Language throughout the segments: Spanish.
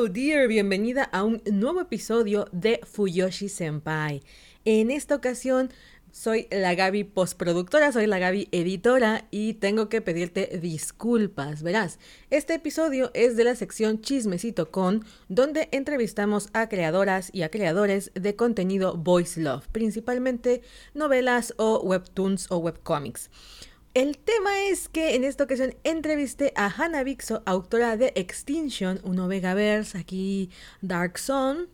Hello dear, bienvenida a un nuevo episodio de Fuyoshi Senpai. En esta ocasión soy la Gaby postproductora, soy la Gaby editora y tengo que pedirte disculpas. Verás, este episodio es de la sección Chismecito con, donde entrevistamos a creadoras y a creadores de contenido Voice Love, principalmente novelas o webtoons o webcomics. El tema es que en esta ocasión entrevisté a Hannah Vixo, autora de Extinction, un Ovegaverse, aquí Dark Zone,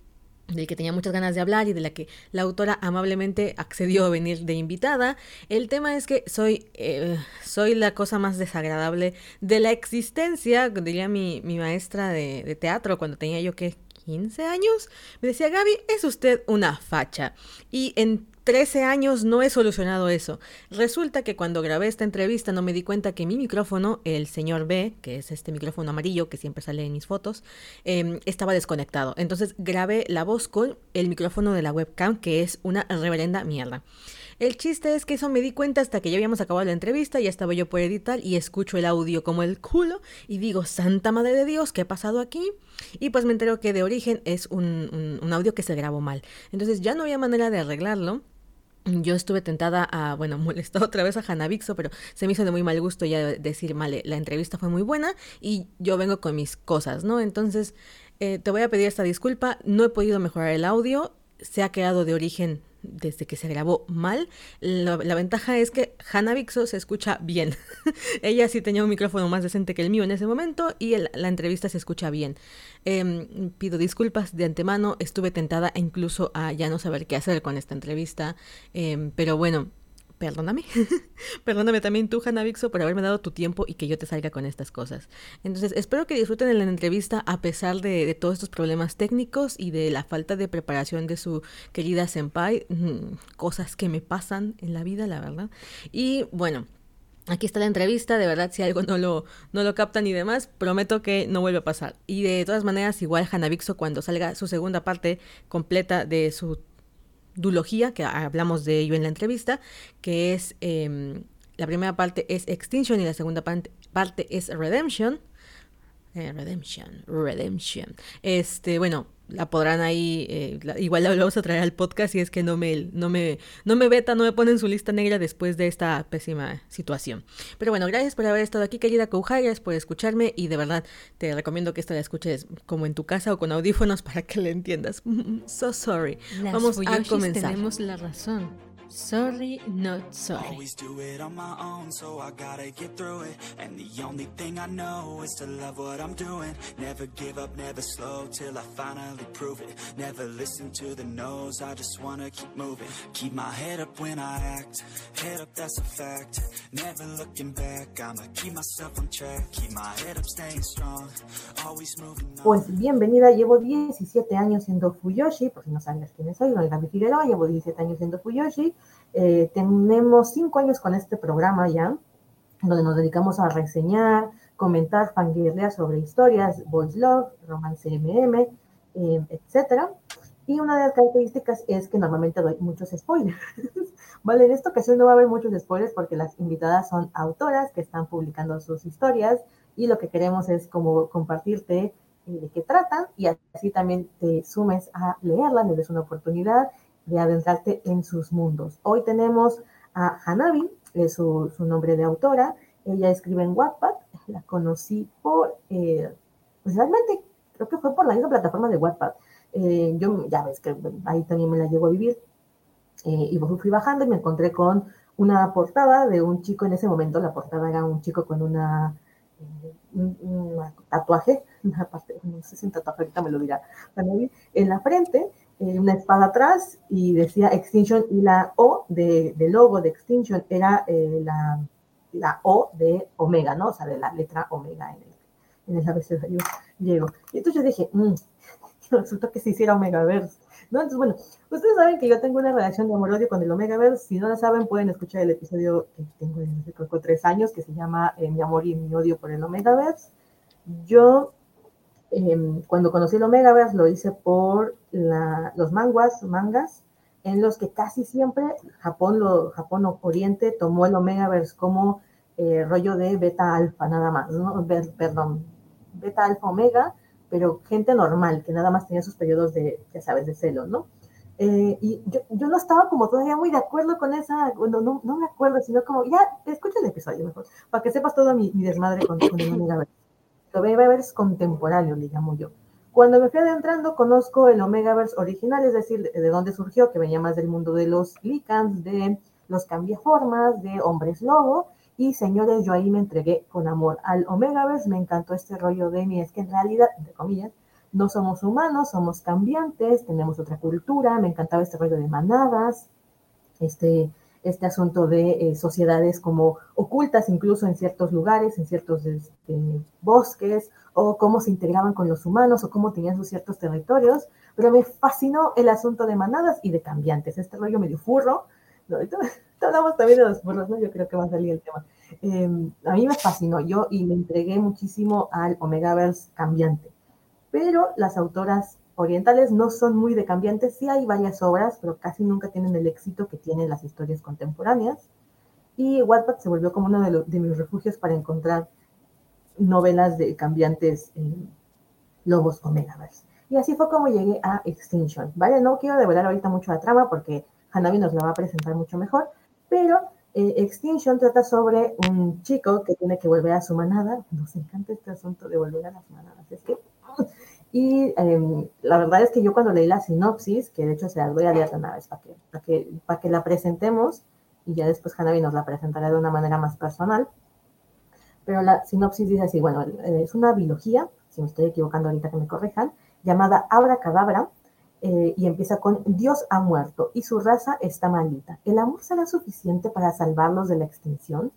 del que tenía muchas ganas de hablar y de la que la autora amablemente accedió a venir de invitada. El tema es que soy, eh, soy la cosa más desagradable de la existencia, diría mi, mi maestra de, de teatro cuando tenía yo que 15 años, me decía, Gaby, es usted una facha. Y en 13 años no he solucionado eso. Resulta que cuando grabé esta entrevista no me di cuenta que mi micrófono, el señor B, que es este micrófono amarillo que siempre sale en mis fotos, em, estaba desconectado. Entonces grabé la voz con el micrófono de la webcam, que es una reverenda mierda. El chiste es que eso me di cuenta hasta que ya habíamos acabado la entrevista, ya estaba yo por editar y escucho el audio como el culo y digo, Santa Madre de Dios, ¿qué ha pasado aquí? Y pues me entero que de origen es un, un audio que se grabó mal. Entonces ya no había manera de arreglarlo yo estuve tentada a, bueno, molestar otra vez a Hanavixo, pero se me hizo de muy mal gusto ya decir, vale, la entrevista fue muy buena y yo vengo con mis cosas, ¿no? Entonces, eh, te voy a pedir esta disculpa, no he podido mejorar el audio, se ha quedado de origen desde que se grabó mal. La, ventaja es que Hannah Vixo se escucha bien. Ella sí tenía un micrófono más decente que el mío en ese momento y la entrevista se escucha bien. Em, pido disculpas de antemano, estuve tentada incluso a ya no saber qué hacer con esta entrevista, em, pero bueno, perdóname. perdóname también tú, Hanna Vixo, por haberme dado tu tiempo y que yo te salga con estas cosas. Entonces, espero que disfruten de la entrevista a pesar de, todos estos problemas técnicos y de la falta de preparación de su querida Senpai. Mm, cosas que me pasan en la vida, la verdad. Y bueno. Aquí está la entrevista, de verdad si algo no lo, no lo captan y demás, prometo que no vuelve a pasar. Y de todas maneras, igual Vixo cuando salga su segunda parte completa de su dulogía, que hablamos de ello en la entrevista, que es em, la primera parte es Extinction y la segunda parte, es Redemption. Eh, redemption, Redemption. Este, bueno, la podrán ahí, eh, igual la vamos a traer al podcast si es que no me, no me, no me veta, no me pone en su lista negra después de esta pésima situación. Pero bueno, gracias por haber estado aquí, querida Kouja, gracias por escucharme y de verdad te recomiendo que esta la escuches como en tu casa o con audífonos para que la entiendas. so sorry. vamos a comenzar. Tenemos la razón. Sorry, not sorry. Always do it on my own, so I gotta get through it. And the only thing I know is to love what I'm doing. Never give up, never slow till I finally prove it. Never listen to the no's, I just wanna keep moving. Keep my head up when I act, head up, that's a fact. Never looking back, I'ma keep myself on track. Keep my head up, staying strong, always moving on. Pues bienvenida, llevo 17 años siendo Fuyoshi, por si no sabes quién soy, soy Gaby Figueroa, llevo 17 años siendo Fuyoshi. Eh, tenemos cinco años con este programa ya, donde nos dedicamos a reseñar, comentar, fangirlear sobre historias, voice love, romance MM, eh, etc. Y una de las características es que normalmente doy muchos spoilers. vale, en esta ocasión no va a haber muchos spoilers porque las invitadas son autoras que están publicando sus historias y lo que queremos es como compartirte eh, de qué tratan y así también te sumes a leerlas, le des una oportunidad de adentrarte en sus mundos. Hoy tenemos a Hanabi, es su, nombre de autora. Ella escribe en Wattpad. La conocí por, eh, pues realmente creo que fue por la misma plataforma de Wattpad. Eh, yo ya ves que ahí también me la llevo a vivir. Eh, y fui bajando y me encontré con una portada de un chico en ese momento. La portada era un chico con una un, tatuaje, una parte, no sé si un tatuaje, ahorita me lo dirá, en la frente, eh, una espada atrás y decía Extinction y la O de, logo de Extinction era eh, la, la, O de Omega, ¿no? O sea, de la letra Omega en el, en el abecedario llego. Y entonces yo dije, mmm, resulta que se hiciera Omegaverse. ¿no? Entonces, bueno, ustedes saben que yo tengo una relación de amor-odio con el Omegaverse. Si no la saben, pueden escuchar el episodio que tengo de tres años, que se llama eh, Mi amor y mi odio por el Omegaverse. Yo Em, cuando conocí el Omegaverse lo hice por los manguas, mangas, en los que casi siempre Japón, lo, Japón Oriente tomó el Omegaverse como eh, rollo de beta alfa nada más, ¿no? perdón, beta alfa omega, pero gente normal, que nada más tenía sus periodos de, ya sabes, de celo, ¿no? Eh, y yo, yo, no estaba como todavía muy de acuerdo con esa, bueno, no, no me acuerdo, sino como, ya, escucha el episodio mejor, para que sepas todo mi, mi desmadre con, con el Omegaverse. Lo Omegaverse contemporáneo, le llamo yo. Cuando me fui adentrando, conozco el Omegaverse original, es decir, de, de dónde surgió, que venía más del mundo de los Lycans, de los cambiaformas, de hombres lobo, y señores, yo ahí me entregué con amor al Omegaverse, me encantó este rollo de mí, es que en realidad, entre comillas, no somos humanos, somos cambiantes, tenemos otra cultura, me encantaba este rollo de manadas, este, este asunto de eh, sociedades como ocultas incluso en ciertos lugares, en ciertos este, bosques, o cómo se integraban con los humanos, o cómo tenían sus ciertos territorios, pero me fascinó el asunto de manadas y de cambiantes, este rollo medio furro, ¿no? hablamos también de los furros, ¿no? Yo creo que va a salir el tema. Eh, a mí me fascinó yo y me entregué muchísimo al Omegaverse cambiante pero las autoras orientales no son muy de cambiantes. Sí hay varias obras, pero casi nunca tienen el éxito que tienen las historias contemporáneas. Y Wattpad se volvió como uno de, de mis refugios para encontrar novelas de cambiantes eh, lobos o megaverse. Y así fue como llegué a Extinction. Vale, no quiero develar ahorita mucho la trama porque Hanabi nos la va a presentar mucho mejor, pero eh, Extinction trata sobre un chico que tiene que volver a su manada. Nos encanta este asunto de volver a las manadas. Es que y eh, la verdad es que yo cuando leí la sinopsis, que de hecho se las voy a leer de una para que, para que, la presentemos, y ya después Hanabi nos la presentará de una manera más personal, pero la sinopsis dice así, bueno, es una biología, si me estoy equivocando ahorita que me corrijan, llamada Abra Cadabra, eh, y empieza con Dios ha muerto y su raza está maldita. ¿El amor será suficiente para salvarlos de la extinción?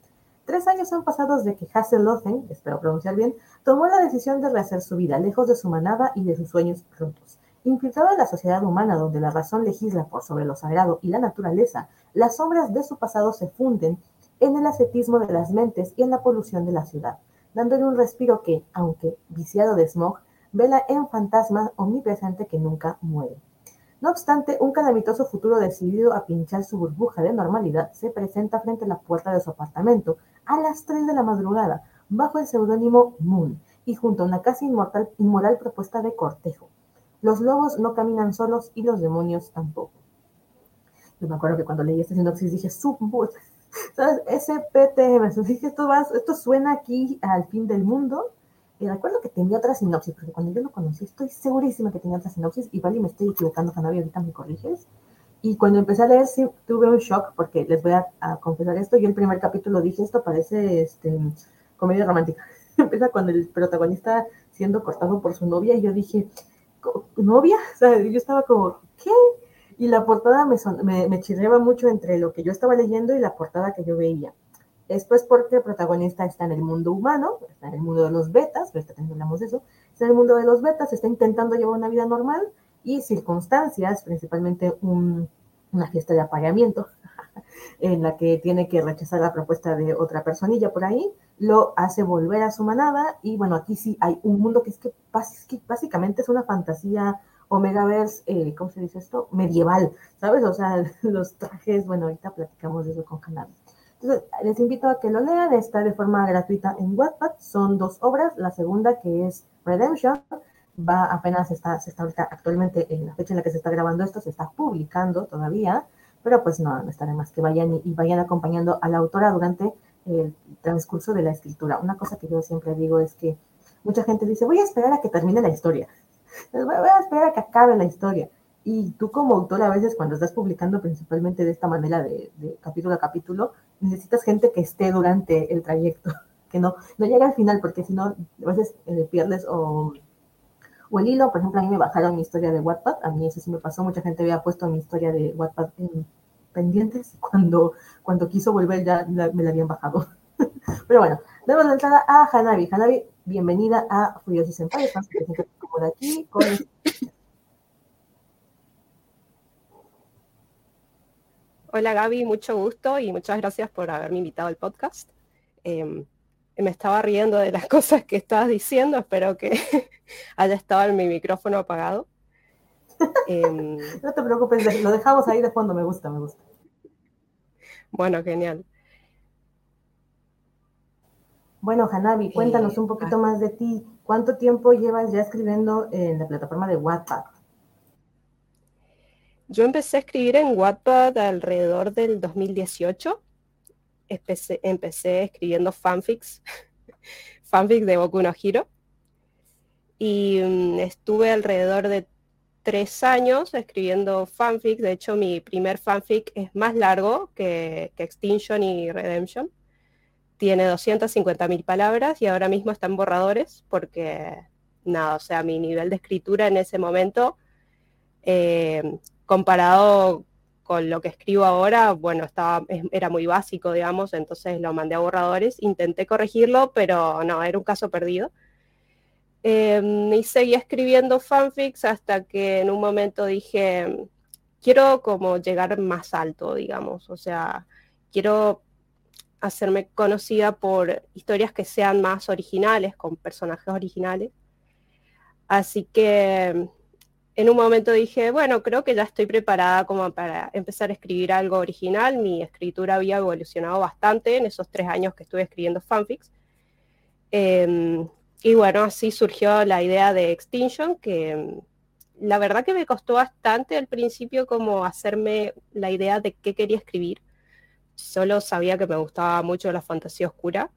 Tres años han pasado desde que Hasselhoffen, espero pronunciar bien, tomó la decisión de rehacer su vida, lejos de su manada y de sus sueños rotos. Infiltrado en la sociedad humana donde la razón legisla por sobre lo sagrado y la naturaleza, las sombras de su pasado se funden en el ascetismo de las mentes y en la polución de la ciudad, dándole un respiro que, aunque viciado de smog, vela en fantasma omnipresente que nunca muere. No obstante, un calamitoso futuro decidido a pinchar su burbuja de normalidad se presenta frente a la puerta de su apartamento a las 3 de la madrugada, bajo el seudónimo Moon, y junto a una casi inmortal, inmoral propuesta de cortejo. Los lobos no caminan solos y los demonios tampoco. Yo me acuerdo que cuando leí esta sinopsis dije, ¿sabes? SPTM, dije, esto, va, esto suena aquí al fin del mundo, y recuerdo que tenía otra sinopsis, porque cuando yo lo conocí, estoy segurísima que tenía otra sinopsis, y vale, me estoy equivocando, Canavi, ahorita me corriges. Y cuando empecé a leer, sí, tuve un shock, porque les voy a, confesar esto. Yo el primer capítulo dije, esto parece este, comedia romántica. Empieza con el protagonista siendo cortado por su novia, y yo dije, ¿novia? O sea, yo estaba como, ¿qué? Y la portada me, son, me, me mucho entre lo que yo estaba leyendo y la portada que yo veía. Después porque el protagonista está en el mundo humano, está en el mundo de los betas, pero también hablamos de eso, está en el mundo de los betas, está intentando llevar una vida normal y circunstancias, principalmente un, una fiesta de apareamiento, en la que tiene que rechazar la propuesta de otra personilla por ahí, lo hace volver a su manada y bueno, aquí sí hay un mundo que es que, básicamente es una fantasía Omegaverse, eh, ¿cómo se dice esto? Medieval, ¿sabes? O sea, los trajes, bueno, ahorita platicamos de eso con Canal. Entonces, les invito a que lo lean, está de forma gratuita en Wattpad, son dos obras, la segunda que es Redemption, va apenas está, se está actualmente en la fecha en la que se está grabando esto, se está publicando todavía, pero pues no, no estaré más que vayan y, vayan acompañando a la autora durante el transcurso de la escritura. Una cosa que yo siempre digo es que mucha gente dice, voy a esperar a que termine la historia, voy a esperar a que acabe la historia. Y tú como autor a veces cuando estás publicando principalmente de esta manera de, capítulo a capítulo, necesitas gente que esté durante el trayecto, que no, no llegue al final, porque si no, a veces eh, pierdes o, o, el hilo. Por ejemplo, a mí me bajaron mi historia de Wattpad, a mí eso sí me pasó, mucha gente había puesto mi historia de Wattpad en pendientes, cuando, cuando quiso volver ya la, me la habían bajado. Pero bueno, damos la entrada a Hanabi. Hanabi, bienvenida a Furiosi Senpai, estás como de aquí con Hola Gaby, mucho gusto y muchas gracias por haberme invitado al podcast. Eh, me estaba riendo de las cosas que estabas diciendo, espero que haya estado mi micrófono apagado. Eh, no te preocupes, lo dejamos ahí de fondo, me gusta, me gusta. Bueno, genial. Bueno, Hanabi, cuéntanos eh, un poquito ah. más de ti. ¿cuánto tiempo llevas ya escribiendo en la plataforma de Wattpad? Yo empecé a escribir en Wattpad alrededor del 2018. Empecé, escribiendo fanfics, fanfics de Boku no Hero. Y mm, estuve alrededor de tres años escribiendo fanfic. De hecho, mi primer fanfic es más largo que, que Extinction y Redemption. Tiene 250.000 palabras y ahora mismo están borradores porque, nada, o sea, mi nivel de escritura en ese momento, eh, comparado con lo que escribo ahora, bueno, estaba, era muy básico, digamos, entonces lo mandé a borradores. Intenté corregirlo, pero no, era un caso perdido. Em, y seguí escribiendo fanfics hasta que en un momento dije, quiero como llegar más alto, digamos, o sea, quiero hacerme conocida por historias que sean más originales, con personajes originales. Así que en un momento dije, bueno, creo que ya estoy preparada como para empezar a escribir algo original. Mi escritura había evolucionado bastante en esos tres años que estuve escribiendo fanfics. Em, y bueno, así surgió la idea de Extinction, que mm, la verdad que me costó bastante al principio como hacerme la idea de qué quería escribir. Solo sabía que me gustaba mucho la fantasía oscura.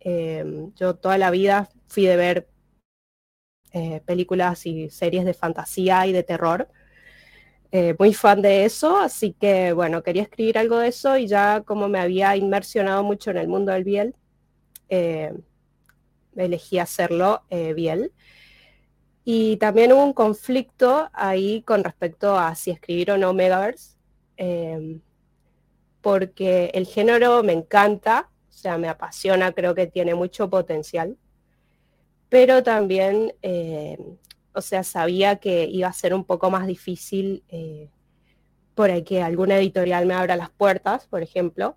Em, yo toda la vida fui de ver eh, películas y series de fantasía y de terror. Eh, muy fan de eso, así que bueno, quería escribir algo de eso y ya como me había inmersionado mucho en el mundo del Biel, eh, elegí hacerlo Biel. Y también hubo un conflicto ahí con respecto a si escribir o no Megaverse, porque el género me encanta, o sea, me apasiona, creo que tiene mucho potencial, pero también, em, o sea, sabía que iba a ser un poco más difícil eh, por el que alguna editorial me abra las puertas, por ejemplo,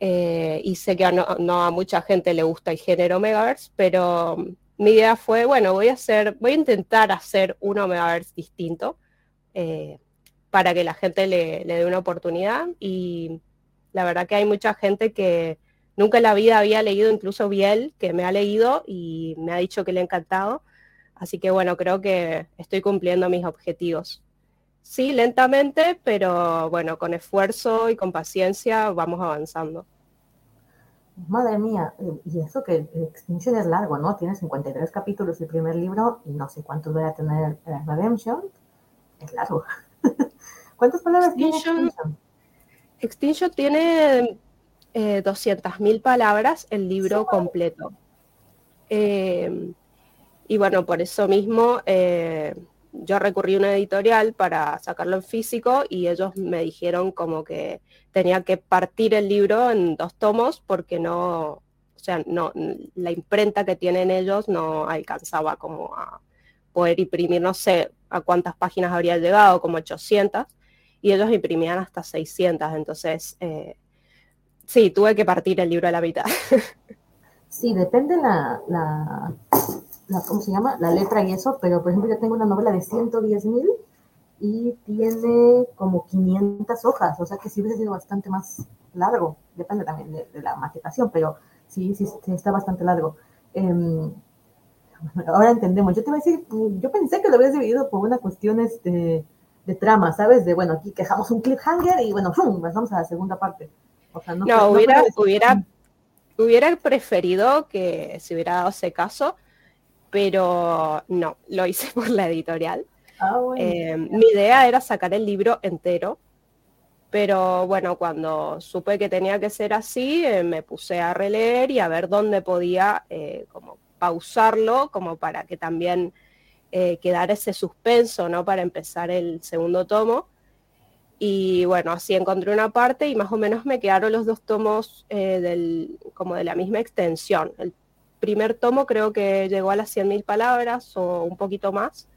eh, y sé que no, a mucha gente le gusta el género Megaverse, pero mi idea fue, bueno, voy a hacer, voy a intentar hacer un Megaverse distinto eh, para que la gente le, dé una oportunidad. Y la verdad que hay mucha gente que nunca en la vida había leído, incluso Biel, que me ha leído y me ha dicho que le ha encantado. Así que bueno, creo que estoy cumpliendo mis objetivos. Sí, lentamente, pero bueno, con esfuerzo y con paciencia vamos avanzando. Madre mía, y eso que Extinction es largo, ¿no? Tiene 53 capítulos el primer libro y no sé cuántos voy a tener Redemption. Es largo. ¿Cuántas palabras tiene Extinction? Extinction tiene eh, 200.000 palabras el libro completo. Eh, y bueno, por eso mismo eh, yo recurrí a una editorial para sacarlo en físico y ellos me dijeron como que tenía que partir el libro en dos tomos porque no, o sea, no, la imprenta que tienen ellos no alcanzaba como a poder imprimir, no sé a cuántas páginas habría llegado, como 800, y ellos imprimían hasta 600, entonces eh, sí, tuve que partir el libro a la mitad. Sí, depende la, la ¿cómo se llama? La letra y eso, pero por ejemplo yo tengo una novela de 110 mil y tiene como 500 hojas, o sea que sí hubiese sido bastante más largo, depende también de, la maquetación, pero sí, sí, está bastante largo. Em, ahora entendemos, yo te voy a decir, yo pensé que lo habías dividido por una cuestión este, de trama, ¿sabes? De, bueno, aquí quejamos un cliffhanger y bueno, ¡fum! pasamos a la segunda parte. No, hubiera, hubiera, hubiera preferido que se hubiera dado ese caso, pero no, lo hice por la editorial. Ah, eh, mi idea era sacar el libro entero, pero bueno, cuando supe que tenía que ser así, eh, me puse a releer y a ver dónde podía eh, como pausarlo, como para que también quedara ese suspenso, ¿no? Para empezar el segundo tomo. Y bueno, así encontré una parte y más o menos me quedaron los dos tomos del, como de la misma extensión. El primer tomo creo que llegó a las 100.000 palabras o un poquito más.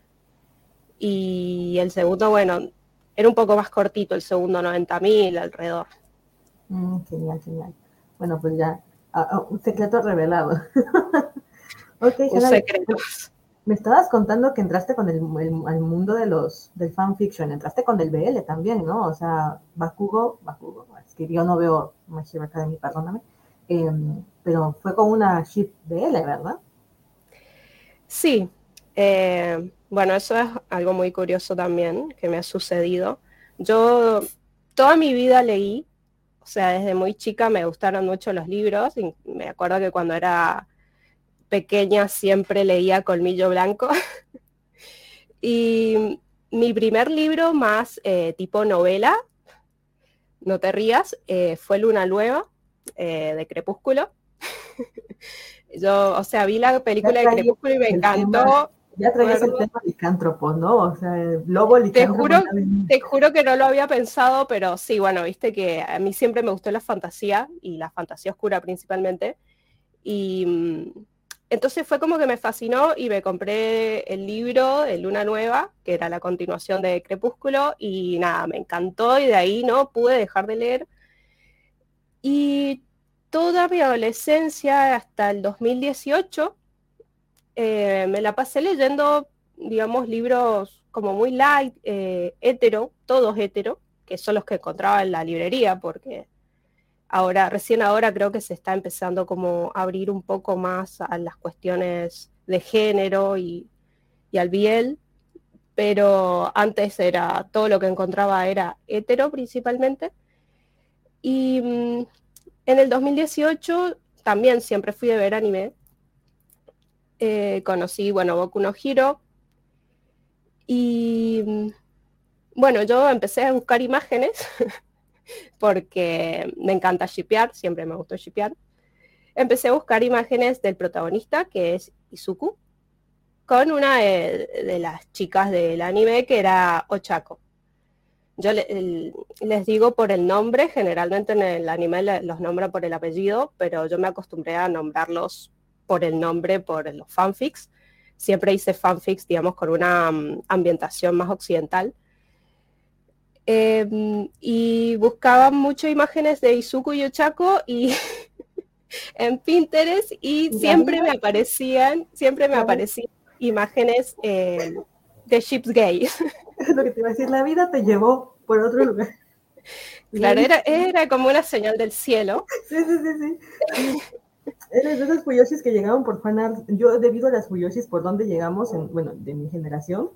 Y el segundo, bueno, era un poco más cortito, el segundo 90.000 alrededor. Mm, genial, genial. Bueno, pues ya, ah, un secreto revelado. okay, un secreto. Me estabas contando que entraste con el, mundo de los del fanfiction, entraste con el BL también, ¿no? O sea, Bakugo, Bakugo, es que yo no veo My Hero Academy, perdóname, eh, pero fue con una ship de L, ¿verdad? Sí, eh, bueno, eso es algo muy curioso también que me ha sucedido. Yo toda mi vida leí, o sea, desde muy chica me gustaron mucho los libros y me acuerdo que cuando era pequeña siempre leía Colmillo Blanco. y mi primer libro más eh, tipo novela, no te rías, eh, fue Luna Nueva de Crepúsculo. Yo, o sea, vi la película de Crepúsculo y me encantó. Ya traías el tema licántropo, ¿no? O sea, el lobo. Te juro, te juro que no lo había pensado, pero sí, bueno, viste que a mí siempre me gustó la fantasía y la fantasía oscura principalmente. Y mm, entonces fue como que me fascinó y me compré el libro de Luna Nueva, que era la continuación de Crepúsculo, y nada, me encantó y de ahí no pude dejar de leer. Y toda mi adolescencia hasta el 2018 eh, me la pasé leyendo, digamos, libros como muy light, eh, hetero, todos hetero, que son los que encontraba en la librería, porque ahora, recién ahora creo que se está empezando como a abrir un poco más a las cuestiones de género y, al biel, pero antes era, todo lo que encontraba era hetero principalmente. Y mm, en el 2018 también siempre fui de ver anime, eh, conocí, bueno, Boku no Hiro. Y bueno, yo empecé a buscar imágenes porque me encanta shipear, siempre me gustó shipear. Empecé a buscar imágenes del protagonista, que es Izuku, con una de, las chicas del anime que era Ochako. Yo les digo por el nombre, generalmente en el anime los nombra por el apellido, pero yo me acostumbré a nombrarlos por el nombre, por los fanfics. Siempre hice fanfics, digamos, con una mm, ambientación más occidental. Em, y buscaba muchas imágenes de Izuku y Ochako y en Pinterest y siempre me aparecían, siempre me aparecían imágenes eh, de ships gay. Lo que te iba a decir, la vida te llevó por otro lugar. Claro, era, era como una señal del cielo. Sí, sí, sí, sí. Eres de esos Fuyoshis que llegaron por fanart. Yo, debido a las Fuyoshis, por donde llegamos, en, bueno, de mi generación,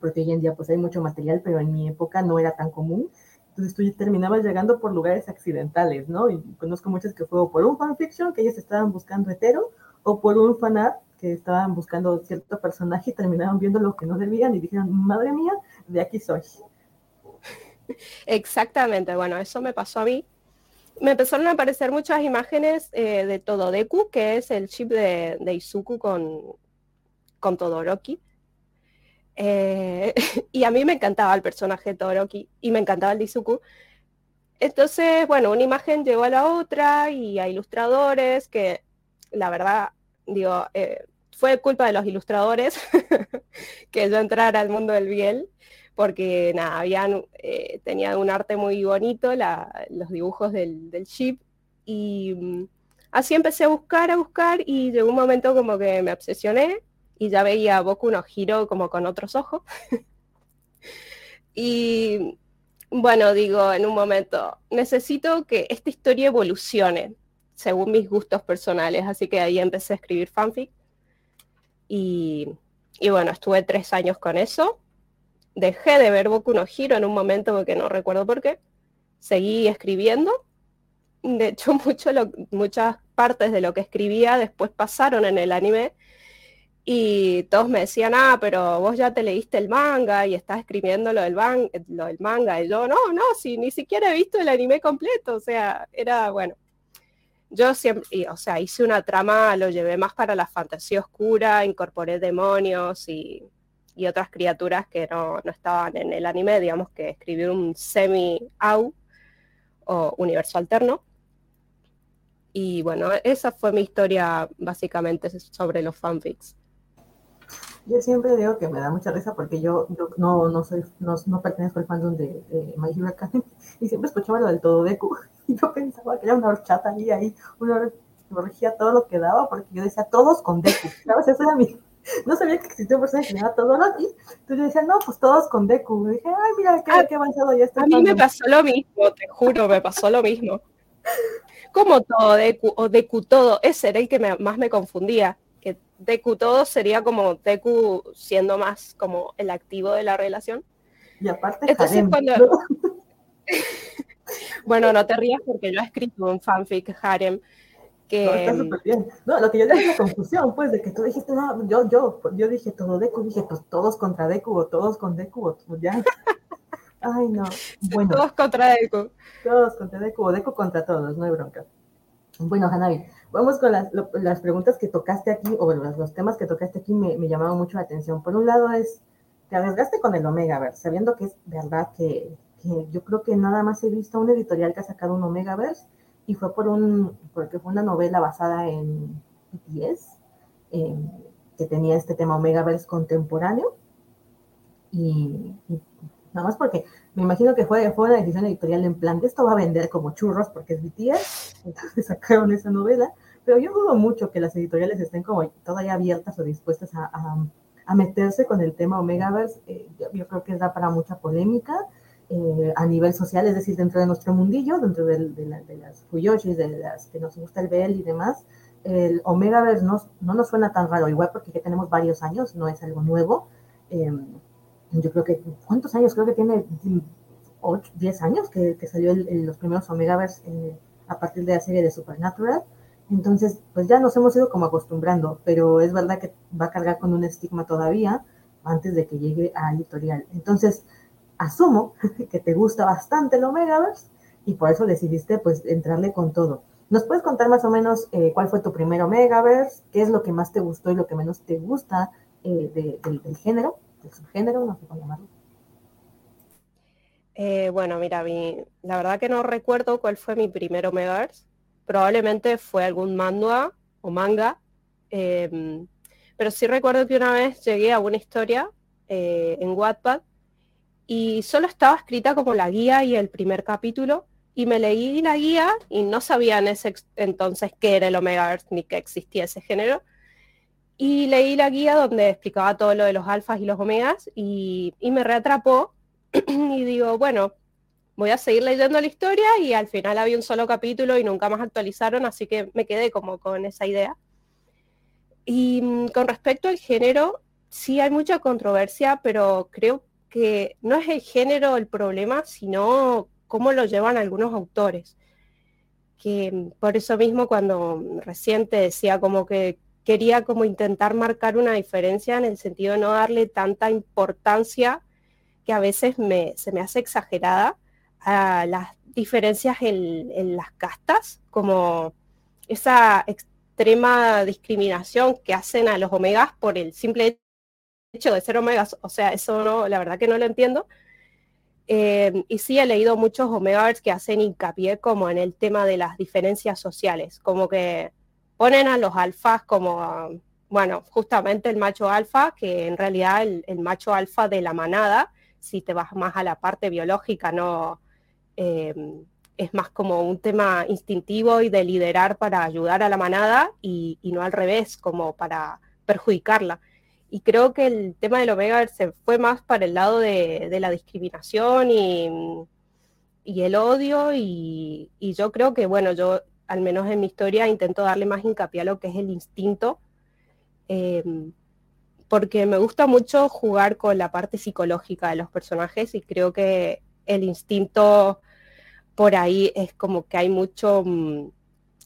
porque hoy en día pues hay mucho material, pero en mi época no era tan común. Entonces tú terminabas llegando por lugares accidentales, ¿no? Y conozco muchos que fue por un fanfiction, que ellos estaban buscando hetero, o por un fanart que estaban buscando cierto personaje y terminaron viendo lo que no debían y dijeron, madre mía, de aquí soy. Exactamente, bueno, eso me pasó a mí me empezaron a aparecer muchas imágenes eh, de Tododeku, que es el chip de, de Izuku con, con Todoroki. Eh, y a mí me encantaba el personaje de Todoroki y me encantaba el de Izuku. Entonces, bueno, una imagen llegó a la otra y a ilustradores que, la verdad, digo, eh, fue culpa de los ilustradores que yo entrara al mundo del biel porque nada, habían, eh, tenía un arte muy bonito, los dibujos del, del chip, y mm, así empecé a buscar, a buscar, y llegó un momento como que me obsesioné, y ya veía a Boku no Hiro como con otros ojos. y bueno, digo, en un momento, necesito que esta historia evolucione según mis gustos personales, así que ahí empecé a escribir fanfic. Y, y bueno, estuve tres años con eso dejé de ver Boku no Hiro en un momento porque no recuerdo por qué. Seguí escribiendo. De hecho, mucho muchas partes de lo que escribía después pasaron en el anime. Y todos me decían, ah, pero vos ya te leíste el manga y estás escribiendo lo del, lo del manga. Y yo, no, no, si ni siquiera he visto el anime completo. O sea, era, bueno, yo siempre, o sea, hice una trama, lo llevé más para la fantasía oscura, incorporé demonios y y otras criaturas que no, estaban en el anime, digamos que escribió un semi-AU o universo alterno. Y bueno, esa fue mi historia básicamente sobre los fanfics. Yo siempre digo que me da mucha risa porque yo, no, no, soy, no, no, pertenezco al fandom de, de My Hero Academia y siempre escuchaba lo del todo Deku y yo pensaba que era una horchata y ahí, una orgía todo lo que daba porque yo decía todos con Deku, ¿sabes? Eso era mi, no sabía que existía un personaje que llamaba Todoroki. Entonces yo decía, no, pues todos con Deku. Y dije, ay, mira, qué, ah, qué avanzado ya está. A mí me pasó lo mismo, te juro, me pasó lo mismo. Como todo Deku, o Deku todo, ese era el que más me confundía. Deku todo sería como Deku siendo más como el activo de la relación. Y aparte, Entonces, harem, cuando- ¿no? Bueno, no te rías porque yo he escrito un fanfic harem No, que está súper bien. No, lo que yo dije es la confusión, pues, de que tú dijiste, no, yo, yo, yo dije todo Deku, dije, pues todos contra Deku o todos con Deku, o pues, ya. Ay, no. Bueno, todos contra Deku. todos contra Deku o Deku contra todos, no hay bronca. Bueno, Hanabi, vamos con las, las preguntas que tocaste aquí, o los, los temas que tocaste aquí me, llamaron mucho la atención. Por un lado es, te arriesgaste con el Omegaverse, sabiendo que es verdad que, yo creo que nada más he visto una editorial que ha sacado un Omegaverse y fue por un, porque fue una novela basada en BTS, eh, que tenía este tema Omegaverse contemporáneo. Y nada más porque me imagino que fue, fue una decisión editorial en plan, de esto va a vender como churros porque es BTS, entonces sacaron esa novela, pero yo dudo mucho que las editoriales estén como todavía abiertas o dispuestas a, a- a meterse con el tema Omegaverse, eh, yo, yo creo que da para mucha polémica eh, a nivel social, es decir, dentro de nuestro mundillo, dentro del- de, la- de las Fuyoshis, de las que nos gusta el BL y demás, el Omegaverse no, no nos suena tan raro, igual porque ya tenemos varios años, no es algo nuevo. eh, yo creo que, ¿cuántos años? Creo que tiene 8, 10 años que, que salió los primeros Omegaverse eh, a partir de la serie de Supernatural. Entonces, pues ya nos hemos ido como acostumbrando, pero es verdad que va a cargar con un estigma todavía antes de que llegue a editorial. Entonces, asumo que te gusta bastante el Omegaverse y por eso decidiste pues entrarle con todo. ¿Nos puedes contar más o menos eh, cuál fue tu primer Omegaverse? ¿Qué es lo que más te gustó y lo que menos te gusta eh, de- del, del género, Eh, bueno, mira, mi- la verdad que no recuerdo cuál fue mi primer Omegaverse. Probablemente fue algún manga o manga. em, pero sí recuerdo que una vez llegué a una historia eh, en Wattpad y solo estaba escrita como la guía y el primer capítulo. Y me leí la guía y no sabía en ese entonces qué era el Omegaverse ni que existía ese género. Y leí la guía donde explicaba todo lo de los alfas y los omegas y, y me reatrapó y digo, bueno, voy a seguir leyendo la historia y al final había un solo capítulo y nunca más actualizaron, así que me quedé como con esa idea. Y mm, con respecto al género, sí hay mucha controversia, pero creo que no es el género el problema, sino cómo lo llevan algunos autores. Que mm, por eso mismo cuando recién te decía como que quería como intentar marcar una diferencia en el sentido de no darle tanta importancia que a veces me, se me hace exagerada a las diferencias en, las castas, como esa extrema discriminación que hacen a los omegas por el simple hecho de ser omegas. O sea, eso no, la verdad que no lo entiendo. Eh, y sí he leído muchos omegas que hacen hincapié como en el tema de las diferencias sociales, como que ponen a los alfas como, bueno, justamente el macho alfa, que en realidad el, macho alfa de la manada, si te vas más a la parte biológica, no eh, es más como un tema instintivo y de liderar para ayudar a la manada y, no al revés, como para perjudicarla. Y creo que el tema del Omega se fue más para el lado de, la discriminación y, y el odio y, y, yo creo que, bueno, yo al menos en mi historia intento darle más hincapié a lo que es el instinto, eh, porque me gusta mucho jugar con la parte psicológica de los personajes y creo que el instinto por ahí es como que hay mucho, mmm,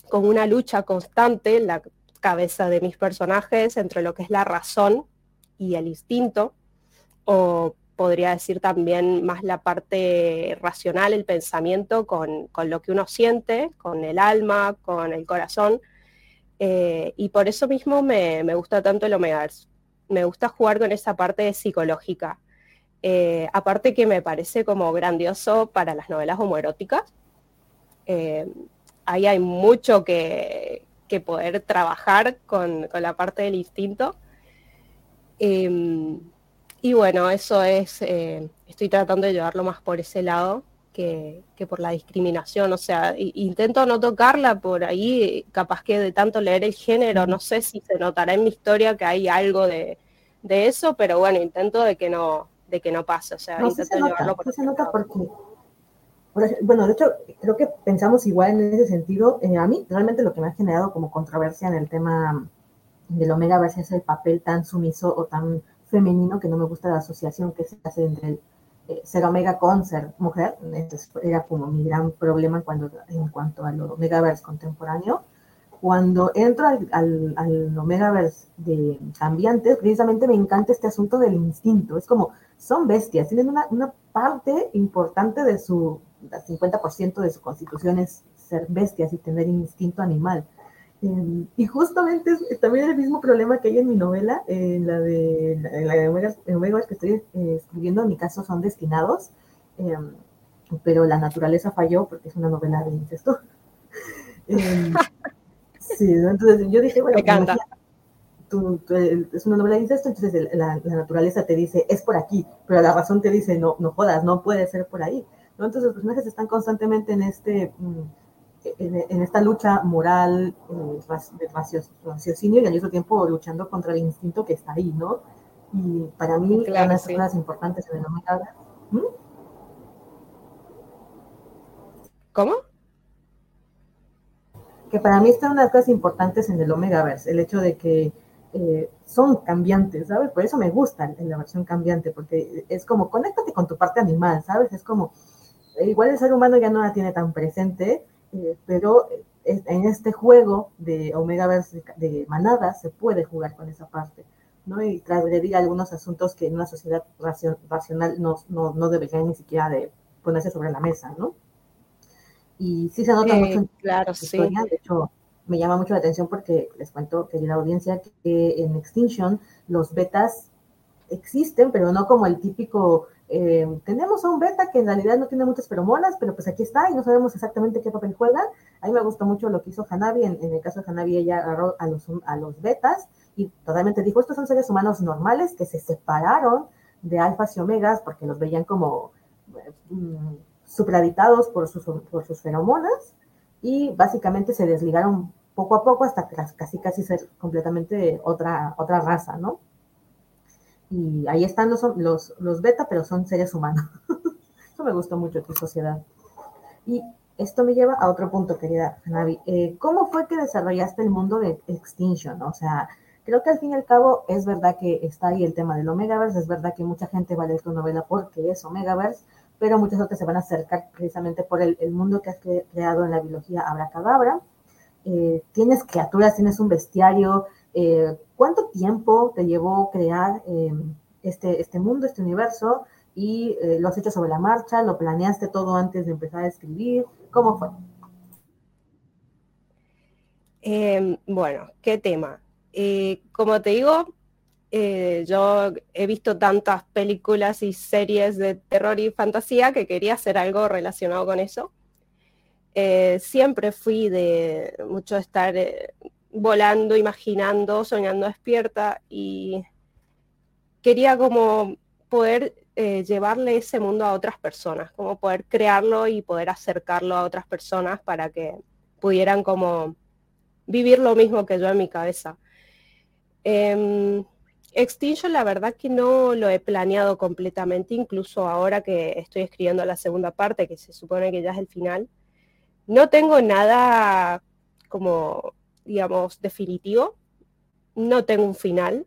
como una lucha constante en la cabeza de mis personajes entre lo que es la razón y el instinto, o podría decir también más la parte racional, el pensamiento con, con lo que uno siente, con el alma, con el corazón. Eh, y por eso mismo me, me, gusta tanto el Omegaverse. Me gusta jugar con esa parte psicológica. Eh, aparte que me parece como grandioso para las novelas homoeróticas. Eh, ahí hay mucho que, que poder trabajar con, con, la parte del instinto. Eh, y bueno, eso es, eh, estoy tratando de llevarlo más por ese lado que, que por la discriminación. O sea, intento no tocarla por ahí, capaz que de tanto leer el género, no sé si se notará en mi historia que hay algo de, de eso, pero bueno, intento de que no, de que no pase. O sea, no, intento se llevarlo nota, por sí ese se nota porque bueno, de hecho, creo que pensamos igual en ese sentido. Eh, a mí, realmente lo que me ha generado como controversia en el tema del Omega Verse es el papel tan sumiso o tan femenino que no me gusta la asociación que se hace entre el eh, ser omega con ser mujer. Entonces era como mi gran problema cuando, en cuanto al Omegaverse contemporáneo. Cuando entro al, al, al Omegaverse de cambiantes, precisamente me encanta este asunto del instinto. Es como, son bestias, tienen una, una parte importante de su, 50% de su constitución es ser bestias y tener instinto animal. Eh, y justamente es también el mismo problema que hay en mi novela, en la de, en la de Omegas, que estoy eh, escribiendo, en mi caso son destinados, eh, pero la naturaleza falló porque es una novela de incesto. sí, entonces yo dije, bueno, tú, es una novela de incesto, entonces la, la, naturaleza te dice, es por aquí, pero la razón te dice, no, no jodas, no puede ser por ahí. ¿no? Entonces los personajes están constantemente en este... Mm, en, esta lucha moral, eh, de raciocinio y al mismo tiempo luchando contra el instinto que está ahí, ¿no? Y para mí, claro, una de las cosas importantes en el Omega. ¿Mm? ¿Cómo? Que para mí está una de las cosas importantes en el Omegaverse, el hecho de que eh, son cambiantes, ¿sabes? Por eso me gusta en la versión cambiante, porque es como, conéctate con tu parte animal, ¿sabes? Es como, igual el ser humano ya no la tiene tan presente, eh, pero en este juego de Omega Verse de manadas se puede jugar con esa parte, ¿no? Y transgredir algunos asuntos que en una sociedad racional no, no, no, deberían ni siquiera de ponerse sobre la mesa, ¿no? Y sí se nota mucho en claro, la historia, sí. de hecho, me llama mucho la atención porque les cuento, que la audiencia, que en Extinction los betas existen, pero no como el típico eh, tenemos a un beta que en realidad no tiene muchas feromonas, pero pues aquí está y no sabemos exactamente qué papel juega. A mí me gustó mucho lo que hizo Hanabi. En, el caso de Hanabi, ella agarró a los, a los betas y totalmente dijo: Estos son seres humanos normales que se separaron de alfas y omegas porque los veían como mm, supraditados por sus, por sus feromonas y básicamente se desligaron poco a poco hasta casi casi ser completamente otra, otra raza, ¿no? Y ahí están los, los, los beta, pero son seres humanos. Eso me gustó mucho tu sociedad. Y esto me lleva a otro punto, querida Navi. Eh, ¿Cómo fue que desarrollaste el mundo de Extinction? O sea, creo que al fin y al cabo es verdad que está ahí el tema del Omegaverse, es verdad que mucha gente va a leer tu novela porque es Omegaverse, pero muchas otras se van a acercar precisamente por el, mundo que has creado en la biología Abracadabra. Eh, tienes criaturas, tienes un bestiario, eh, ¿Cuánto tiempo te llevó crear em, este, este mundo, este universo? ¿Y eh, lo has hecho sobre la marcha? ¿Lo planeaste todo antes de empezar a escribir? ¿Cómo fue? Eh, bueno, ¿qué tema? Eh, como te digo, yo he visto tantas películas y series de terror y fantasía que quería hacer algo relacionado con eso. siempre fui de mucho estar volando, imaginando, soñando despierta y quería como poder eh, llevarle ese mundo a otras personas, como poder crearlo y poder acercarlo a otras personas para que pudieran como vivir lo mismo que yo en mi cabeza. Eh, Extinction la verdad que no lo he planeado completamente, incluso ahora que estoy escribiendo la segunda parte, que se supone que ya es el final. No tengo nada como digamos, definitivo. No tengo un final.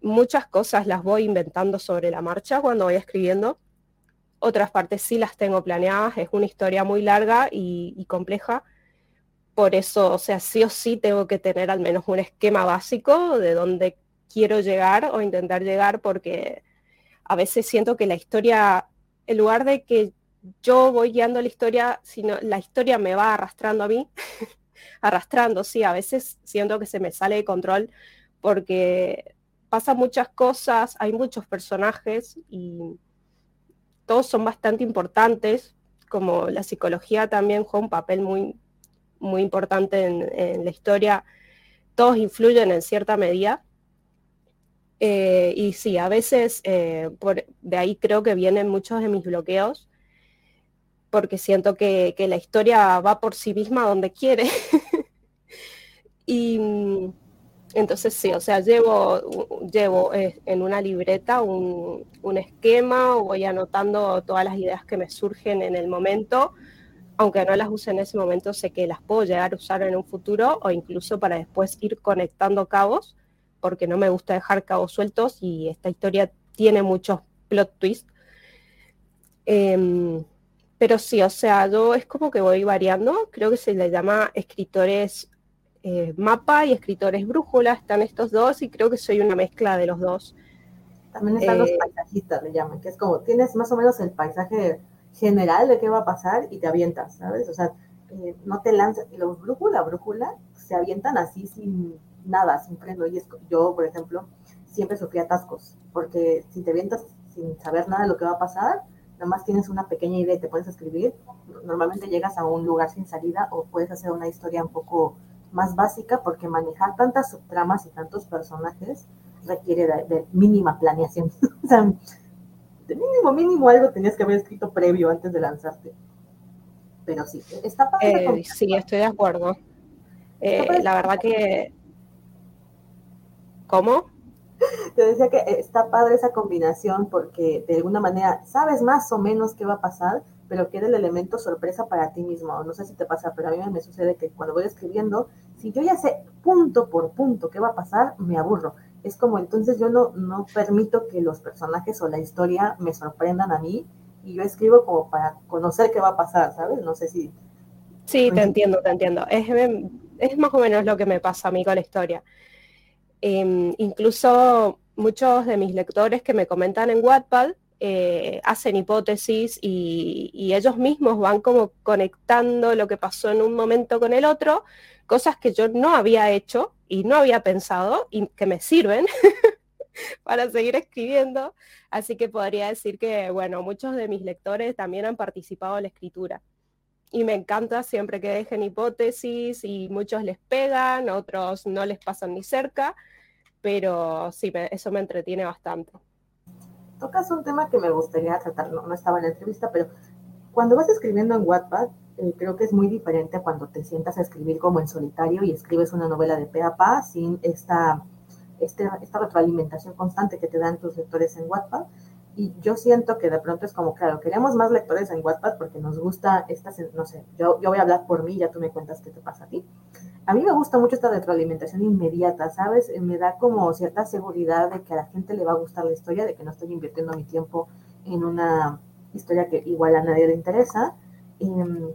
Muchas cosas las voy inventando sobre la marcha cuando voy escribiendo. Otras partes sí las tengo planeadas. Es una historia muy larga y, compleja. Por eso, o sea, sí o sí tengo que tener al menos un esquema básico de dónde quiero llegar o intentar llegar porque a veces siento que la historia, en lugar de que yo voy guiando la historia, sino la historia me va arrastrando a mí arrastrando, sí, a veces siento que se me sale de control porque pasan muchas cosas, hay muchos personajes y todos son bastante importantes, como la psicología también juega un papel muy, muy importante en, la historia, todos influyen en cierta medida. Eh, y sí, a veces eh, por, de ahí creo que vienen muchos de mis bloqueos, porque siento que, la historia va por sí misma donde quiere. y entonces sí, o sea, llevo, llevo eh, en una libreta un, esquema, voy anotando todas las ideas que me surgen en el momento, aunque no las use en ese momento, sé que las puedo llegar a usar en un futuro o incluso para después ir conectando cabos, porque no me gusta dejar cabos sueltos y esta historia tiene muchos plot twists. Em, pero sí, o sea, yo es como que voy variando, creo que se le llama escritores eh, mapa y escritores brújula, están estos dos y creo que soy una mezcla de los dos. También están los eh, paisajistas, le llaman, que es como tienes más o menos el paisaje general de qué va a pasar y te avientas, ¿sabes? O sea, eh, no te lanzas, los brújula, brújula, se avientan así sin nada, sin freno. Y es, yo, por ejemplo, siempre sufrí atascos, porque si te avientas sin saber nada de lo que va a pasar, nada más tienes una pequeña idea y te puedes escribir, normalmente llegas a un lugar sin salida o puedes hacer una historia un poco más básica porque manejar tantas subtramas y tantos personajes requiere de, mínima planeación. o sea, de mínimo, mínimo algo tenías que haber escrito previo antes de lanzarte. Pero sí, está padre. Eh, sí, estoy de acuerdo. Eh, la verdad que... ¿Cómo? Te decía que está padre esa combinación porque de alguna manera sabes más o menos qué va a pasar, pero queda el elemento sorpresa para ti mismo. No sé si te pasa, pero a mí me sucede que cuando voy escribiendo, si yo ya sé punto por punto qué va a pasar, me aburro. Es como entonces yo no, no permito que los personajes o la historia me sorprendan a mí y yo escribo como para conocer qué va a pasar, ¿sabes? No sé si... Sí, te entiendo, te entiendo. Es, es más o menos lo que me pasa a mí con la historia. Em, incluso muchos de mis lectores que me comentan en Wattpad eh, hacen hipótesis y, ellos mismos van como conectando lo que pasó en un momento con el otro, cosas que yo no había hecho y no había pensado y que me sirven para seguir escribiendo. Así que podría decir que, bueno, muchos de mis lectores también han participado en la escritura. Y me encanta siempre que dejen hipótesis y muchos les pegan, otros no les pasan ni cerca, pero sí, eso me entretiene bastante. Tocas un tema que me gustaría tratar, no, estaba en la entrevista, pero cuando vas escribiendo en Wattpad, eh, creo que es muy diferente cuando te sientas a escribir como en solitario y escribes una novela de pe a pa sin esta, este, esta retroalimentación constante que te dan tus lectores en Wattpad. Y yo siento que de pronto es como, claro, queremos más lectores en Wattpad porque nos gusta esta, no sé, yo, yo voy a hablar por mí, ya tú me cuentas qué te pasa a ti a mí me gusta mucho esta retroalimentación inmediata, ¿sabes? Eh, me da como cierta seguridad de que a la gente le va a gustar la historia, de que no estoy invirtiendo mi tiempo en una historia que igual a nadie le interesa, em,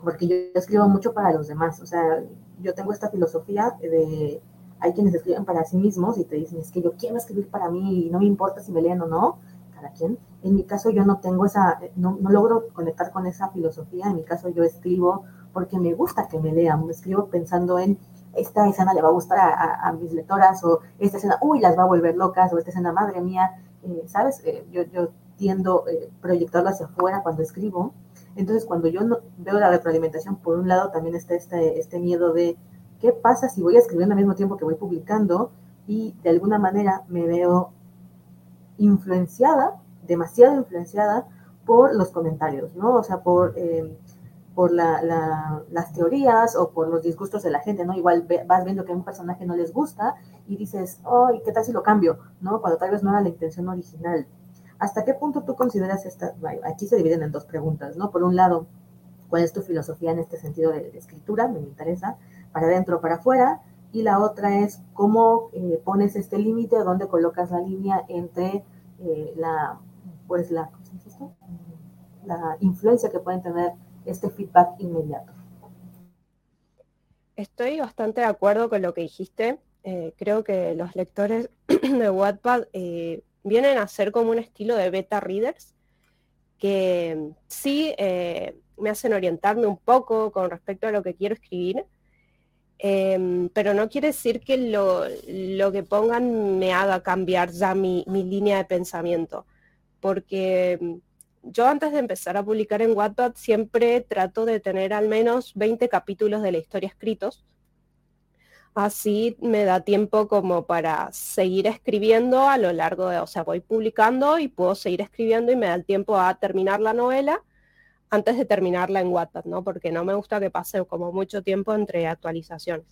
porque yo escribo mucho para los demás, o sea, yo tengo esta filosofía de, hay quienes escriben para sí mismos y te dicen, es que yo quiero escribir para mí y no me importa si me leen o no, cada quien. En mi caso yo no tengo esa, no, no logro conectar con esa filosofía, en mi caso yo escribo porque me gusta que me lean, me escribo pensando en esta escena le va a gustar a, mis lectoras o esta escena, uy, las va a volver locas o esta escena, madre mía, eh, ¿sabes? Eh, yo, yo, tiendo eh, proyectarlo hacia afuera cuando escribo. Entonces, cuando yo no, veo la retroalimentación, por un lado también está este, este miedo de qué pasa si voy escribiendo al mismo tiempo que voy publicando y de alguna manera me veo influenciada, demasiado influenciada por los comentarios, ¿no? O sea, por por las teorías o por los disgustos de la gente, ¿no? Igual vas viendo que a un personaje no les gusta y dices, ay, ¿qué tal si lo cambio? ¿No? Cuando tal vez no era la intención original. ¿Hasta qué punto tú consideras esta? Aquí se dividen en dos preguntas, ¿no? Por un lado, ¿cuál es tu filosofía en este sentido de, escritura? Me interesa, para adentro o para afuera. Y la otra es cómo eh, pones este límite, dónde colocas la línea entre eh, la, pues la, la influencia que pueden tener este feedback inmediato. Estoy bastante de acuerdo con lo que dijiste. Eh, creo que los lectores de Wattpad eh, vienen a ser como un estilo de beta readers que sí eh, me hacen orientarme un poco con respecto a lo que quiero escribir, em, pero no quiere decir que lo, que pongan me haga cambiar ya mi, mi línea de pensamiento, porque yo antes de empezar a publicar en Wattpad siempre trato de tener al menos 20 capítulos de la historia escritos. Así me da tiempo como para seguir escribiendo a lo largo de, o sea, voy publicando y puedo seguir escribiendo y me da el tiempo a terminar la novela antes de terminarla en Wattpad, ¿no? Porque no me gusta que pase como mucho tiempo entre actualizaciones.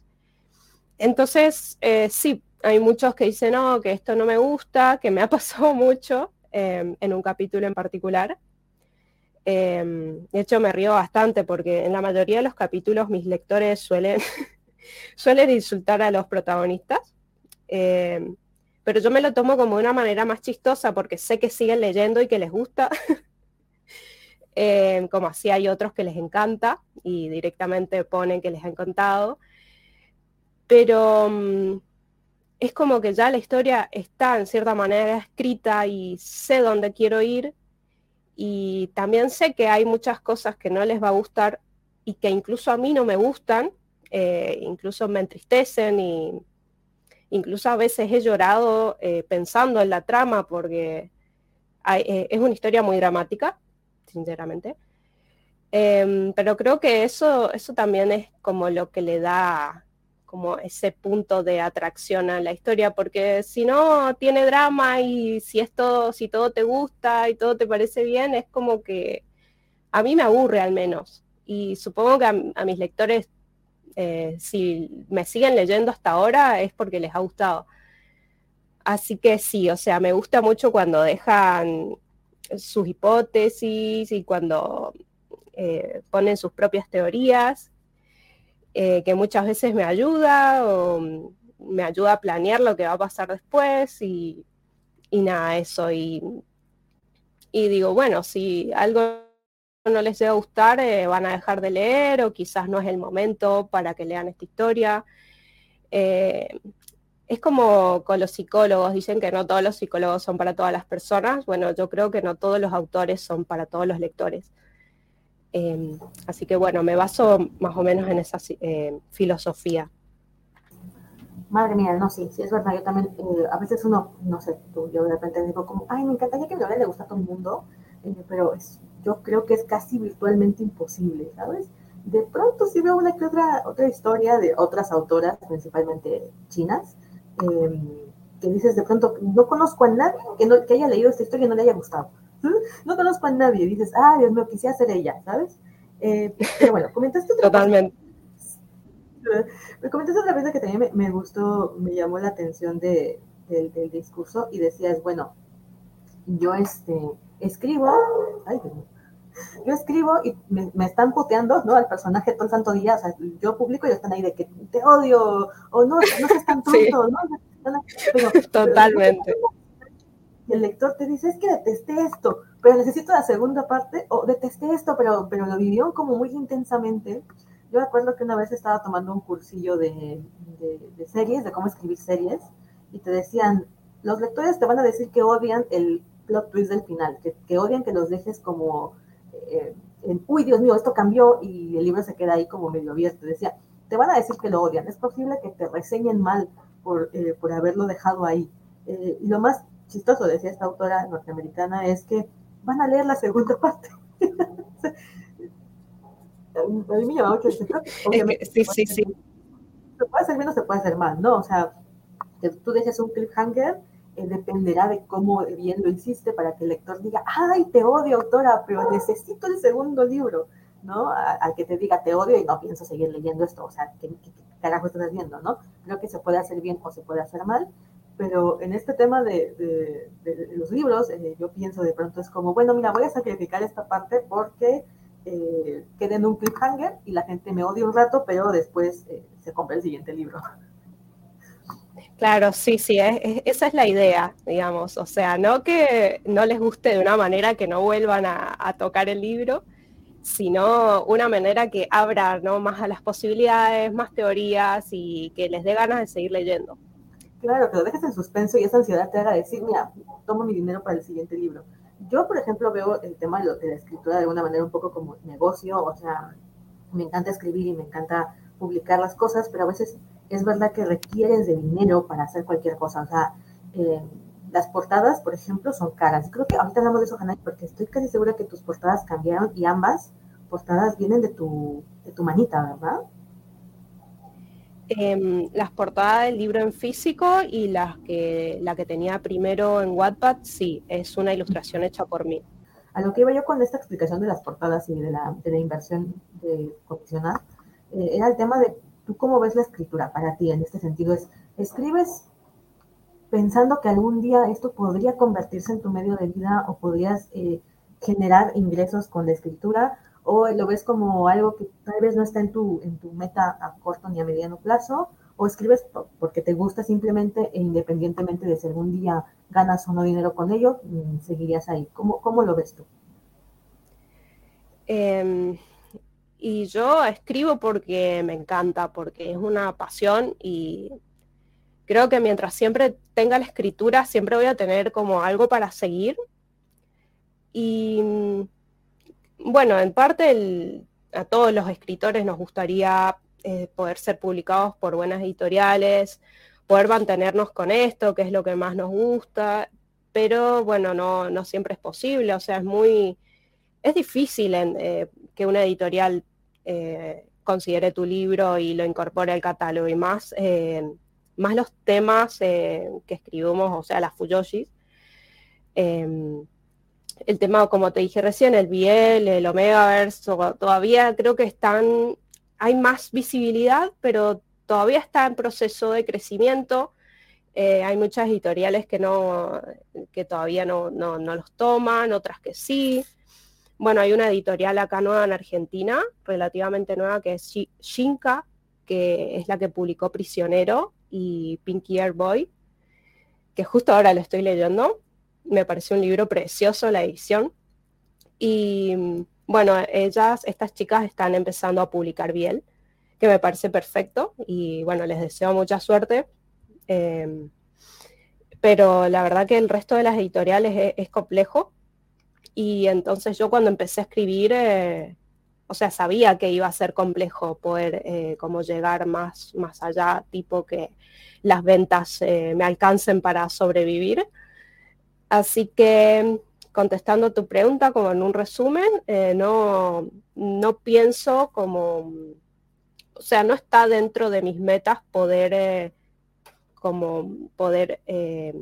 Entonces, eh, sí, hay muchos que dicen, no, que esto no me gusta, que me ha pasado mucho, Em, en un capítulo en particular. Em, de hecho, me río bastante porque en la mayoría de los capítulos mis lectores suelen, suelen insultar a los protagonistas. Em, pero yo me lo tomo como de una manera más chistosa porque sé que siguen leyendo y que les gusta. Como así hay otros que les encanta y directamente ponen que les ha encantado. Pero mm, es como que ya la historia está en cierta manera escrita y sé dónde quiero ir y también sé que hay muchas cosas que no les va a gustar y que incluso a mí no me gustan, eh, incluso me entristecen y incluso a veces he llorado eh, pensando en la trama porque eh, es una historia muy dramática, sinceramente. Em, pero creo que eso, eso también es como lo que le da como ese punto de atracción a la historia, porque si no tiene drama y si esto, si todo te gusta y todo te parece bien, es como que a mí me aburre al menos. Y supongo que a, mis lectores, eh, si me siguen leyendo hasta ahora, es porque les ha gustado. Así que sí, o sea, me gusta mucho cuando dejan sus hipótesis y cuando eh, ponen sus propias teorías eh, que muchas veces me ayuda o me ayuda a planear lo que va a pasar después y, nada, eso. Y, digo, bueno, si algo no les debe gustar, eh, van a dejar de leer o quizás no es el momento para que lean esta historia. Eh, es como con los psicólogos, dicen que no todos los psicólogos son para todas las personas. Bueno, yo creo que no todos los autores son para todos los lectores. Em, así que bueno, me baso más o menos en esa eh, filosofía. Madre mía, no, sí, sí, es verdad, yo también, eh, a veces uno, no sé, tú, yo de repente digo como, ay, me encantaría que mi le gusta a todo el mundo, eh, pero yo creo que es casi virtualmente imposible, ¿sabes? De pronto sí veo una que otra, otra historia de otras autoras, principalmente chinas, em, que dices de pronto, no conozco a nadie que, no, que haya leído esta historia y no le haya gustado. No conozco a nadie, dices, ah, Dios mío, quisiera ser ella, ¿sabes? Eh, pero bueno, comentaste otra Totalmente. Me comentaste otra vez que también me, gustó, me llamó la atención de, del, discurso y decías, bueno, yo este, escribo, ay, yo escribo y me, están puteando, ¿no? Al personaje todo el santo día, o sea, yo publico y están ahí de que te odio, o no, no seas tan tonto, ¿no? Totalmente el lector te dice, es que detesté esto, pero necesito la segunda parte, o detesté esto, pero, pero lo vivió como muy intensamente. Yo me acuerdo que una vez estaba tomando un cursillo de, series, de cómo escribir series, y te decían, los lectores te van a decir que odian el plot twist del final, que, que odian que los dejes como, eh, en, uy, Dios mío, esto cambió, y el libro se queda ahí como medio abierto. Decía, te van a decir que lo odian, es posible que te reseñen mal por, eh, por haberlo dejado ahí. Eh, y lo más chistoso, decía esta autora norteamericana, es que van a leer la segunda parte. a mí me llama mucho Obviamente, sí, sí, sí. Se puede hacer bien o se puede hacer mal, ¿no? O sea, que tú dejes un cliffhanger eh, dependerá de cómo bien lo hiciste para que el lector diga, ay, te odio, autora, pero necesito el segundo libro, ¿no? Al que te diga, te odio y no pienso seguir leyendo esto, o sea, ¿qué, qué, qué carajo estás viendo, no? Creo que se puede hacer bien o se puede hacer mal, pero en este tema de, los libros, eh, yo pienso de pronto es como, bueno, mira, voy a sacrificar esta parte porque eh, en un cliffhanger y la gente me odia un rato, pero después eh, se compra el siguiente libro. Claro, sí, sí, esa es la idea, digamos, o sea, no que no les guste de una manera que no vuelvan a, tocar el libro, sino una manera que abra ¿no? más a las posibilidades, más teorías y que les dé ganas de seguir leyendo. Claro, que lo dejes en suspenso y esa ansiedad te haga decir, mira, tomo mi dinero para el siguiente libro. Yo, por ejemplo, veo el tema de, la escritura de alguna manera un poco como negocio, o sea, me encanta escribir y me encanta publicar las cosas, pero a veces es verdad que requieres de dinero para hacer cualquier cosa. O sea, eh, las portadas, por ejemplo, son caras. Creo que ahorita hablamos de eso, Hanay, porque estoy casi segura que tus portadas cambiaron y ambas portadas vienen de tu, de tu manita, ¿verdad? Em, las portadas del libro en físico y las que, la que tenía primero en Wattpad, sí, es una ilustración hecha por mí. A lo que iba yo con esta explicación de las portadas y de la, de la inversión de coleccionar, eh, era el tema de tú cómo ves la escritura para ti en este sentido. Es, ¿Escribes pensando que algún día esto podría convertirse en tu medio de vida o podrías eh, generar ingresos con la escritura o lo ves como algo que tal vez no está en tu, en tu meta a corto ni a mediano plazo o escribes porque te gusta simplemente e independientemente de si algún día ganas o no dinero con ello, mm, seguirías ahí. ¿Cómo, cómo lo ves tú? Em, y yo escribo porque me encanta, porque es una pasión y creo que mientras siempre tenga la escritura, siempre voy a tener como algo para seguir. Y mm, bueno, en parte a todos los escritores nos gustaría eh, poder ser publicados por buenas editoriales, poder mantenernos con esto, que es lo que más nos gusta, pero bueno, no, no siempre es posible, o sea, es muy, es difícil eh, que una editorial eh, considere tu libro y lo incorpore al catálogo, y más, más los temas que escribimos, o sea, las Fuyoshis. El tema, como te dije recién, el Biel, el Omegaverse, todavía creo que están, hay más visibilidad, pero todavía está en proceso de crecimiento. Eh, hay muchas editoriales que, no, que todavía no, no, los toman, otras que sí. Bueno, hay una editorial acá nueva en Argentina, relativamente nueva, que es Shinka, que es la que publicó Prisionero y Pinky Air Boy, que justo ahora lo estoy leyendo me pareció un libro precioso la edición. Y bueno, ellas, estas chicas están empezando a publicar Biel, que me parece perfecto y bueno, les deseo mucha suerte. Em, pero la verdad que el resto de las editoriales es, complejo y entonces yo cuando empecé a escribir, eh, o sea, sabía que iba a ser complejo poder eh, llegar más, más allá, tipo que las ventas eh, me alcancen para sobrevivir. Así que contestando tu pregunta como en un resumen, eh, no, no, pienso como, o sea, no está dentro de mis metas poder, eh, como poder eh,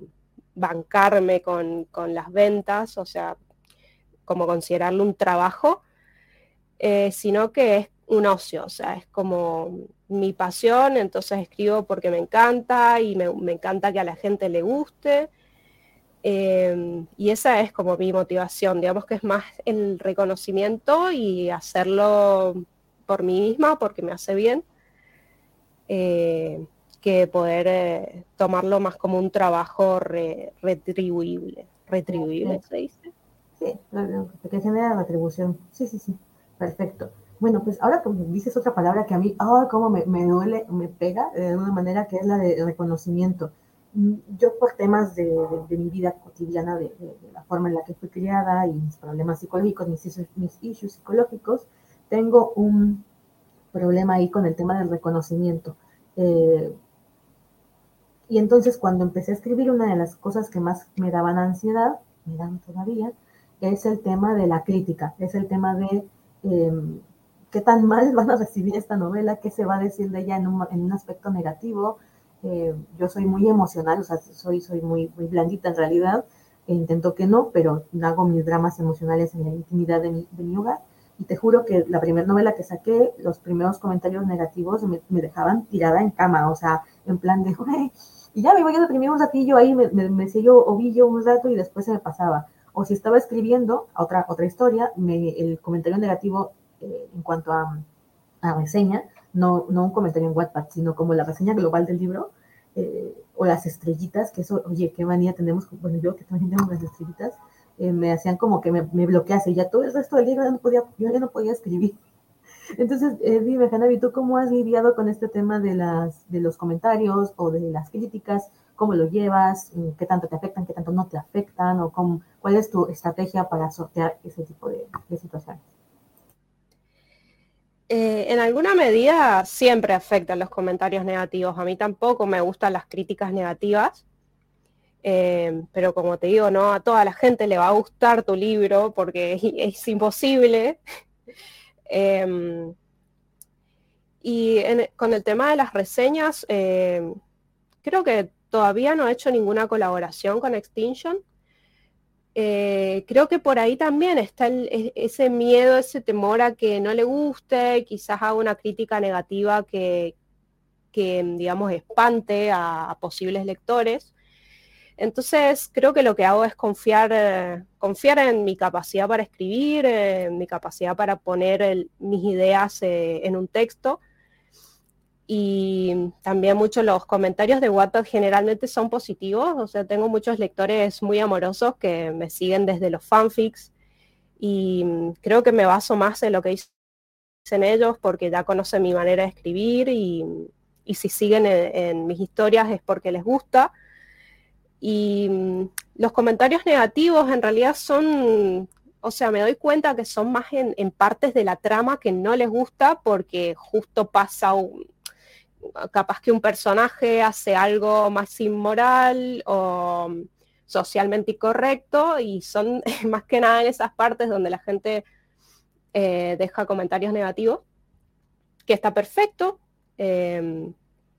bancarme con, con, las ventas, o sea, como considerarlo un trabajo, sino que es un ocio, o sea, es como mi pasión, entonces escribo porque me encanta y me, me encanta que a la gente le guste Em, y esa es como mi motivación, digamos que es más el reconocimiento y hacerlo por mí misma, porque me hace bien, eh, que poder eh, tomarlo más como un trabajo retribuible. ¿Retribuible se dice? Sí, que genera retribución. Sí, sí, sí, perfecto. Bueno, pues ahora como dices otra palabra que a mí, ah, como me, me duele, me pega de una manera que es la de reconocimiento yo por temas de, mi vida cotidiana, de, la forma en la que fui criada y mis problemas psicológicos, mis, issues psicológicos, tengo un problema ahí con el tema del reconocimiento. Eh, y entonces cuando empecé a escribir, una de las cosas que más me daban ansiedad, me dan todavía, es el tema de la crítica, es el tema de em, qué tan mal van a recibir esta novela, qué se va a decir de ella en un, en un aspecto negativo, eh, yo soy muy emocional, o sea, soy, soy muy, muy blandita en realidad, e intento que no, pero hago mis dramas emocionales en la intimidad de mi, de mi hogar. Y te juro que la primera novela que saqué, los primeros comentarios negativos me, me dejaban tirada en cama, o sea, en plan de, y ya me voy a deprimir un ratillo ahí, me, me, me sello ovillo un rato y después se me pasaba. O si estaba escribiendo otra, otra historia, me, el comentario negativo eh, en cuanto a, a reseña no, no un comentario en Wattpad, sino como la reseña global del libro, eh, o las estrellitas, que eso, oye, qué manía tenemos, bueno, yo que también tengo las estrellitas, eh, me hacían como que me, me bloquease, ya todo el resto del libro no podía, yo ya no podía escribir. Entonces, eh, dime, ¿tú cómo has lidiado con este tema de, las, de los comentarios o de las críticas? ¿Cómo lo llevas? ¿Qué tanto te afectan? ¿Qué tanto no te afectan? ¿O cómo, cuál es tu estrategia para sortear ese tipo de situaciones? Eh, en alguna medida siempre afectan los comentarios negativos. A mí tampoco me gustan las críticas negativas, eh, pero como te digo, no a toda la gente le va a gustar tu libro porque es, imposible. Em, y con el tema de las reseñas, em, creo que todavía no he hecho ninguna colaboración con Extinction. Eh, creo que por ahí también está ese miedo, ese temor a que no le guste, quizás haga una crítica negativa que, digamos, espante a, posibles lectores. Entonces, creo que lo que hago es confiar, confiar en mi capacidad para escribir, en mi capacidad para poner mis ideas eh, en un texto. Y también muchos los comentarios de Wattpad generalmente son positivos, o sea, tengo muchos lectores muy amorosos que me siguen desde los fanfics y mm, creo que me baso más en lo que dicen ellos porque ya conocen mi manera de escribir y, si siguen en mis historias es porque les gusta. Y mm, los comentarios negativos en realidad son, o sea, me doy cuenta que son más en, partes de la trama que no les gusta porque justo pasa capaz que un personaje hace algo más inmoral o socialmente incorrecto y son más que nada en esas partes donde la gente eh, deja comentarios negativos, que está perfecto. Em,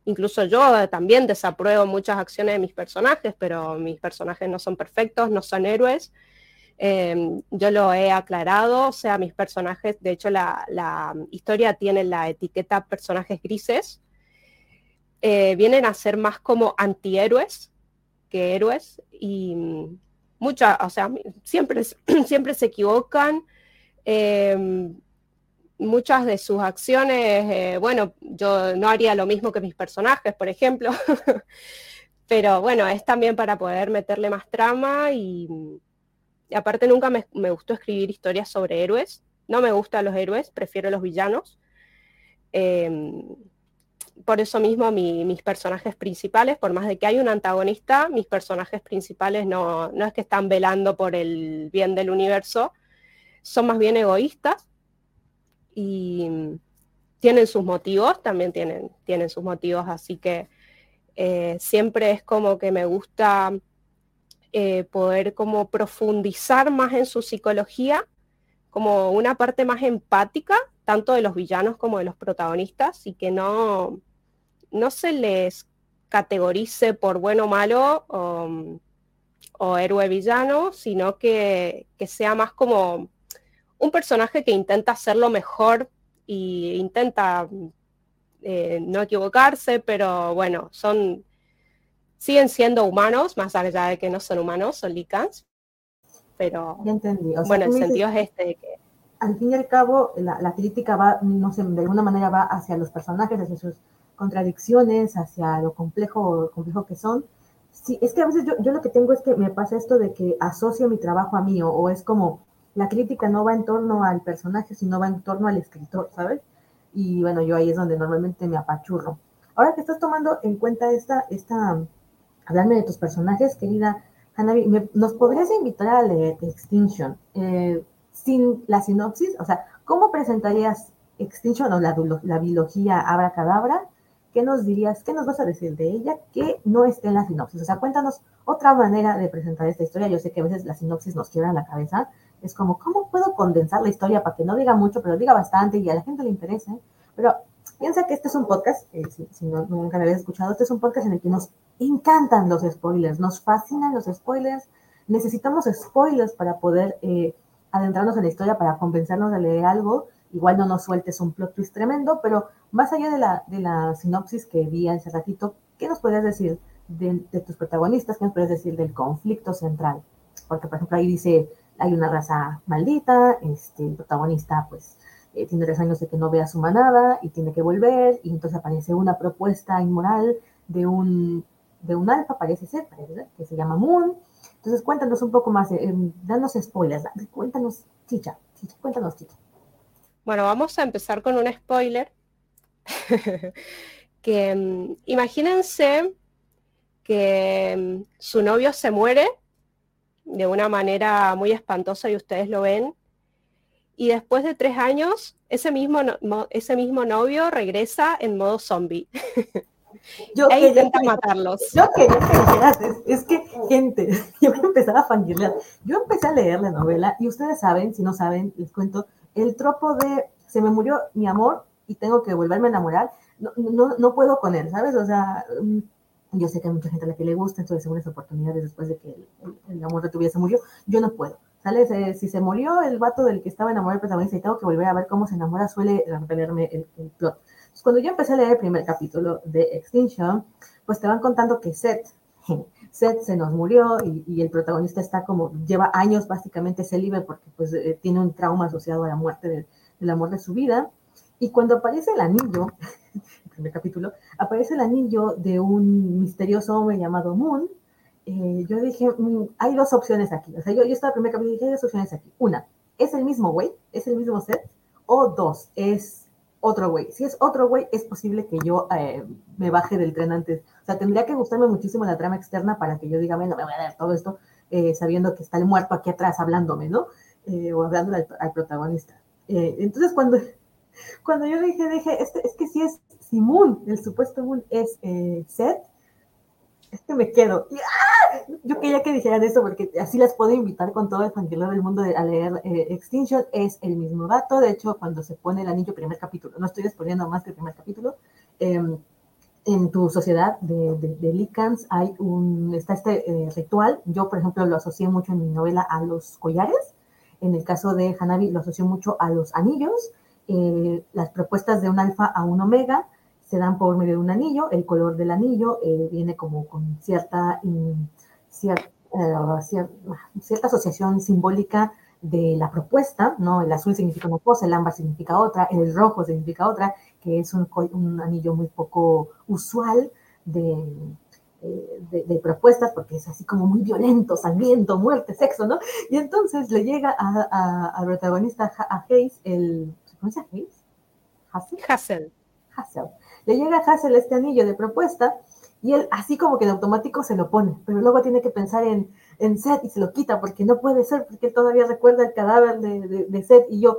Incluso yo también desapruebo muchas acciones de mis personajes, pero mis personajes no son perfectos, no son héroes. Em, yo lo he aclarado, o sea, mis personajes, de hecho la, historia tiene la etiqueta personajes grises, eh, vienen a ser más como antihéroes que héroes y muchas, o sea, siempre, siempre se equivocan. Em, muchas de sus acciones, eh, bueno, yo no haría lo mismo que mis personajes, por ejemplo, pero bueno, es también para poder meterle más trama y, aparte nunca me, gustó escribir historias sobre héroes, no me gustan los héroes, prefiero los villanos. Em, por eso mismo mis personajes principales, por más de que hay un antagonista, mis personajes principales no, no es que están velando por el bien del universo, son más bien egoístas y tienen sus motivos, también tienen, tienen sus motivos, así que eh, siempre es como que me gusta eh, poder como profundizar más en su psicología, como una parte más empática, tanto de los villanos como de los protagonistas, y que no, no se les categorice por bueno o malo o, o héroe villano, sino que, que sea más como un personaje que intenta hacerlo mejor e intenta eh, no equivocarse, pero bueno, son siguen siendo humanos, más allá de que no son humanos, son licans. Pero bueno, el sentido es este que al fin y al cabo la, crítica va, no sé, de alguna manera va hacia los personajes, hacia sus contradicciones, hacia lo complejo, complejo que son. Sí, es que a veces yo, yo lo que tengo es que me pasa esto de que asocio mi trabajo a mí, o es como, la crítica no va en torno al personaje, sino va en torno al escritor, ¿sabes? Y bueno, yo ahí es donde normalmente me apachurro. Ahora que estás tomando en cuenta esta, esta, hablarme de tus personajes, querida Hanabi, ¿nos podrías invitar a leer Extinction eh, sin la sinopsis? O sea, ¿cómo presentarías Extinction o la, la biología abracadabra? ¿Qué nos dirías, qué nos vas a decir de ella que no esté en la sinopsis? O sea, cuéntanos otra manera de presentar esta historia. Yo sé que a veces la sinopsis nos quiebra la cabeza, es como, ¿cómo puedo condensar la historia para que no diga mucho, pero diga bastante y a la gente le interese? Pero piensa que este es un podcast, eh, si, no, nunca me habías escuchado, este es un podcast en el que nos encantan los spoilers, nos fascinan los spoilers, necesitamos spoilers para poder eh, adentrarnos en la historia, para convencernos de leer algo. Igual no nos sueltes un plot twist tremendo, pero más allá de la, de la sinopsis que vi hace ratito, ¿qué nos podrías decir de, tus protagonistas? ¿Qué nos podrías decir del conflicto central? Porque, por ejemplo, ahí dice hay una raza maldita, este, el protagonista pues eh, tiene tres años de que no ve a su manada y tiene que volver, y entonces aparece una propuesta inmoral de un, de un alfa, parece ser, que se llama Moon. Entonces cuéntanos un poco más, eh, danos spoilers, cuéntanos, chicha, chicha, cuéntanos, chicha. Bueno, vamos a empezar con un spoiler. que mm, imagínense que mm, su novio se muere de una manera muy espantosa y ustedes lo ven. Y después de tres años, ese mismo, ese mismo novio regresa en modo zombie. Yo e intenta matarlos. Yo quería que es que, gente, yo empezaba a fangirlear. Yo empecé a leer la novela y ustedes saben, si no saben, les cuento, el tropo de se me murió mi amor y tengo que volverme a enamorar, no, no, no puedo con él, ¿sabes? O sea, mm, yo sé que hay mucha gente a la que le gusta, entonces segundas oportunidades después de que el, amor de tu vida se murió, yo no puedo. ¿Sale? Si se murió el vato del que estaba enamorado del protagonista y tengo que volver a ver cómo se enamora, suele repelerme el, plot. Entonces, cuando yo empecé a leer el primer capítulo de Extinction, pues te van contando que Seth, Seth se nos murió y, el protagonista está como, lleva años básicamente célibe porque pues eh, tiene un trauma asociado a la muerte del amor de su vida. Y cuando aparece el anillo, el primer capítulo, aparece el anillo de un misterioso hombre llamado Moon, eh, yo dije, mm, hay dos opciones aquí. O sea, yo, yo estaba el primer capítulo y dije, hay dos opciones aquí. Una, ¿es el mismo güey? ¿Es el mismo set? O dos, es otro güey. Si es otro güey, es posible que yo eh, me baje del tren antes. O sea, tendría que gustarme muchísimo la trama externa para que yo diga, bueno, me voy a dar todo esto eh, sabiendo que está el muerto aquí atrás hablándome, ¿no? o hablando al, protagonista. entonces, cuando, cuando yo dije, dije, este, es que si es si Moon, el supuesto Moon es Seth, es que me quedo. ¡ah! Yo quería que dijeran eso porque así las puedo invitar con todo el fangirl del mundo a leer eh, Extinction. Es el mismo dato. De hecho, cuando se pone el anillo, primer capítulo, no estoy exponiendo más que el primer capítulo. Em, en tu sociedad de, de, Lycans hay un, está este eh, ritual. Yo, por ejemplo, lo asocié mucho en mi novela a los collares. En el caso de Hanabi, lo asoció mucho a los anillos. Eh, las propuestas de un alfa a un omega se dan por medio de un anillo. El color del anillo eh, viene como con cierta, eh, cierta, asociación simbólica de la propuesta, ¿no? El azul significa una cosa, el ámbar significa otra, el rojo significa otra, que es un, un anillo muy poco usual de, eh, de, propuestas, porque es así como muy violento, sangriento, muerte, sexo, ¿no? Y entonces le llega al protagonista, a Hayes, el, ¿se pronuncia Hayes? Hassel. Hassel. Hassel le llega a Hassel este anillo de propuesta y él así como que en automático se lo pone, pero luego tiene que pensar en, en Seth y se lo quita porque no puede ser, porque él todavía recuerda el cadáver de, de, Seth y yo,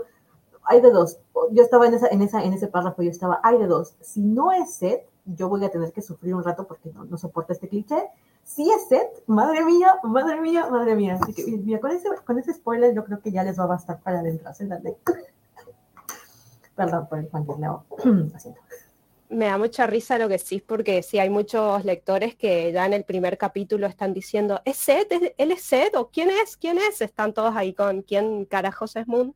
hay de dos, yo estaba en, esa, en, esa, en ese párrafo, yo estaba, hay de dos, si no es Seth, yo voy a tener que sufrir un rato porque no, no soporta este cliché, si es Seth, madre mía, madre mía, madre mía, así que mira, con ese, con ese spoiler yo creo que ya les va a bastar para adentrarse en la lectura. Perdón por el Leo, lo siento me da mucha risa lo que decís, porque sí hay muchos lectores que ya en el primer capítulo están diciendo, ¿es Seth? ¿Él es Seth? ¿O quién es? ¿Quién es? Están todos ahí con quién carajos es Moon.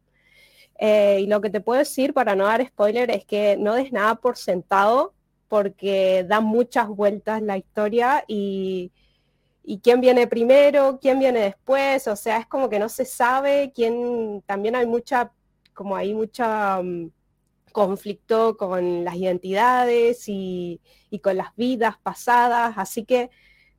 Eh, y lo que te puedo decir para no dar spoiler es que no des nada por sentado porque da muchas vueltas la historia y, y quién viene primero, quién viene después, o sea, es como que no se sabe quién, también hay mucha, como hay mucha... Mm, conflicto con las identidades y, con las vidas pasadas, así que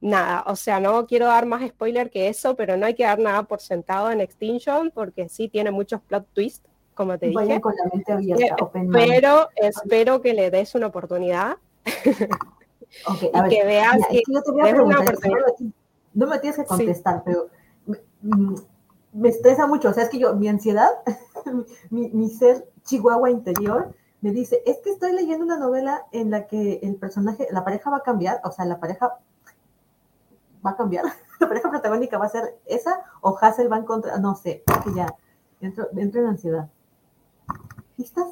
nada, o sea, no quiero dar más spoiler que eso, pero no hay que dar nada por sentado en Extinction porque sí tiene muchos plot twists, como te dije. Con la mente abierta, pero espero que le des una oportunidad. y que veas que, no me tienes que contestar, pero me, estresa mucho, o sea, es que yo, mi ansiedad, mi, mi ser chihuahua interior, me dice, es que estoy leyendo una novela en la que el personaje, la pareja va a cambiar, o sea, la pareja va a cambiar, la pareja protagónica va a ser esa o Hassel va a encontrar, no sé, que ya entro, en ansiedad. ¿Listas?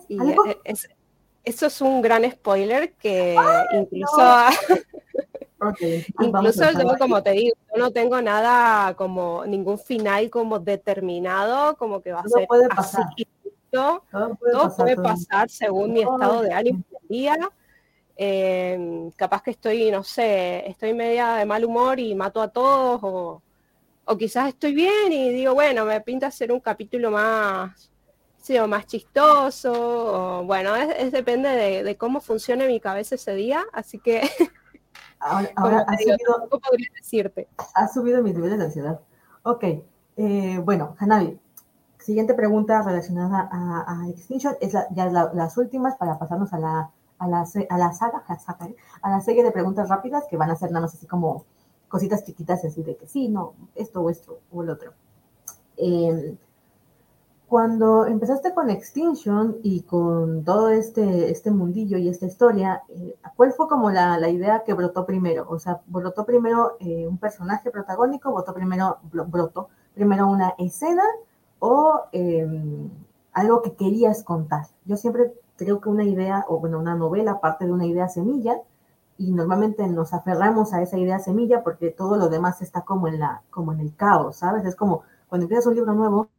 Eso es un gran spoiler que incluso... incluso yo, como te digo, yo no tengo nada como ningún final como determinado, como que va a ser así todo puede, pasar, según mi estado de ánimo del día. Eh, capaz que estoy, no sé, estoy media de mal humor y mato a todos, o, o quizás estoy bien y digo, bueno, me pinta hacer un capítulo más, sí, o más chistoso, o, bueno, es, depende de, cómo funcione mi cabeza ese día, así que ahora, ha subido, podría decirte? Ha subido mis niveles de ansiedad. Ok, eh, bueno, Hanabi, Siguiente pregunta relacionada a, Extinction, es ya las últimas para pasarnos a la, a la, a la saga, a la serie de preguntas rápidas que van a ser nada más así como cositas chiquitas, así de que sí, no, esto o esto o el otro. Em, cuando empezaste con Extinction y con todo este, este mundillo y esta historia, eh, ¿cuál fue como la, la, idea que brotó primero? O sea, ¿brotó primero eh, un personaje protagónico? ¿Brotó primero, brotó primero una escena? o em, algo que querías contar. Yo siempre creo que una idea, o bueno, una novela parte de una idea semilla, y normalmente nos aferramos a esa idea semilla porque todo lo demás está como en, la, como en el caos, ¿sabes? Es como cuando empiezas un libro nuevo,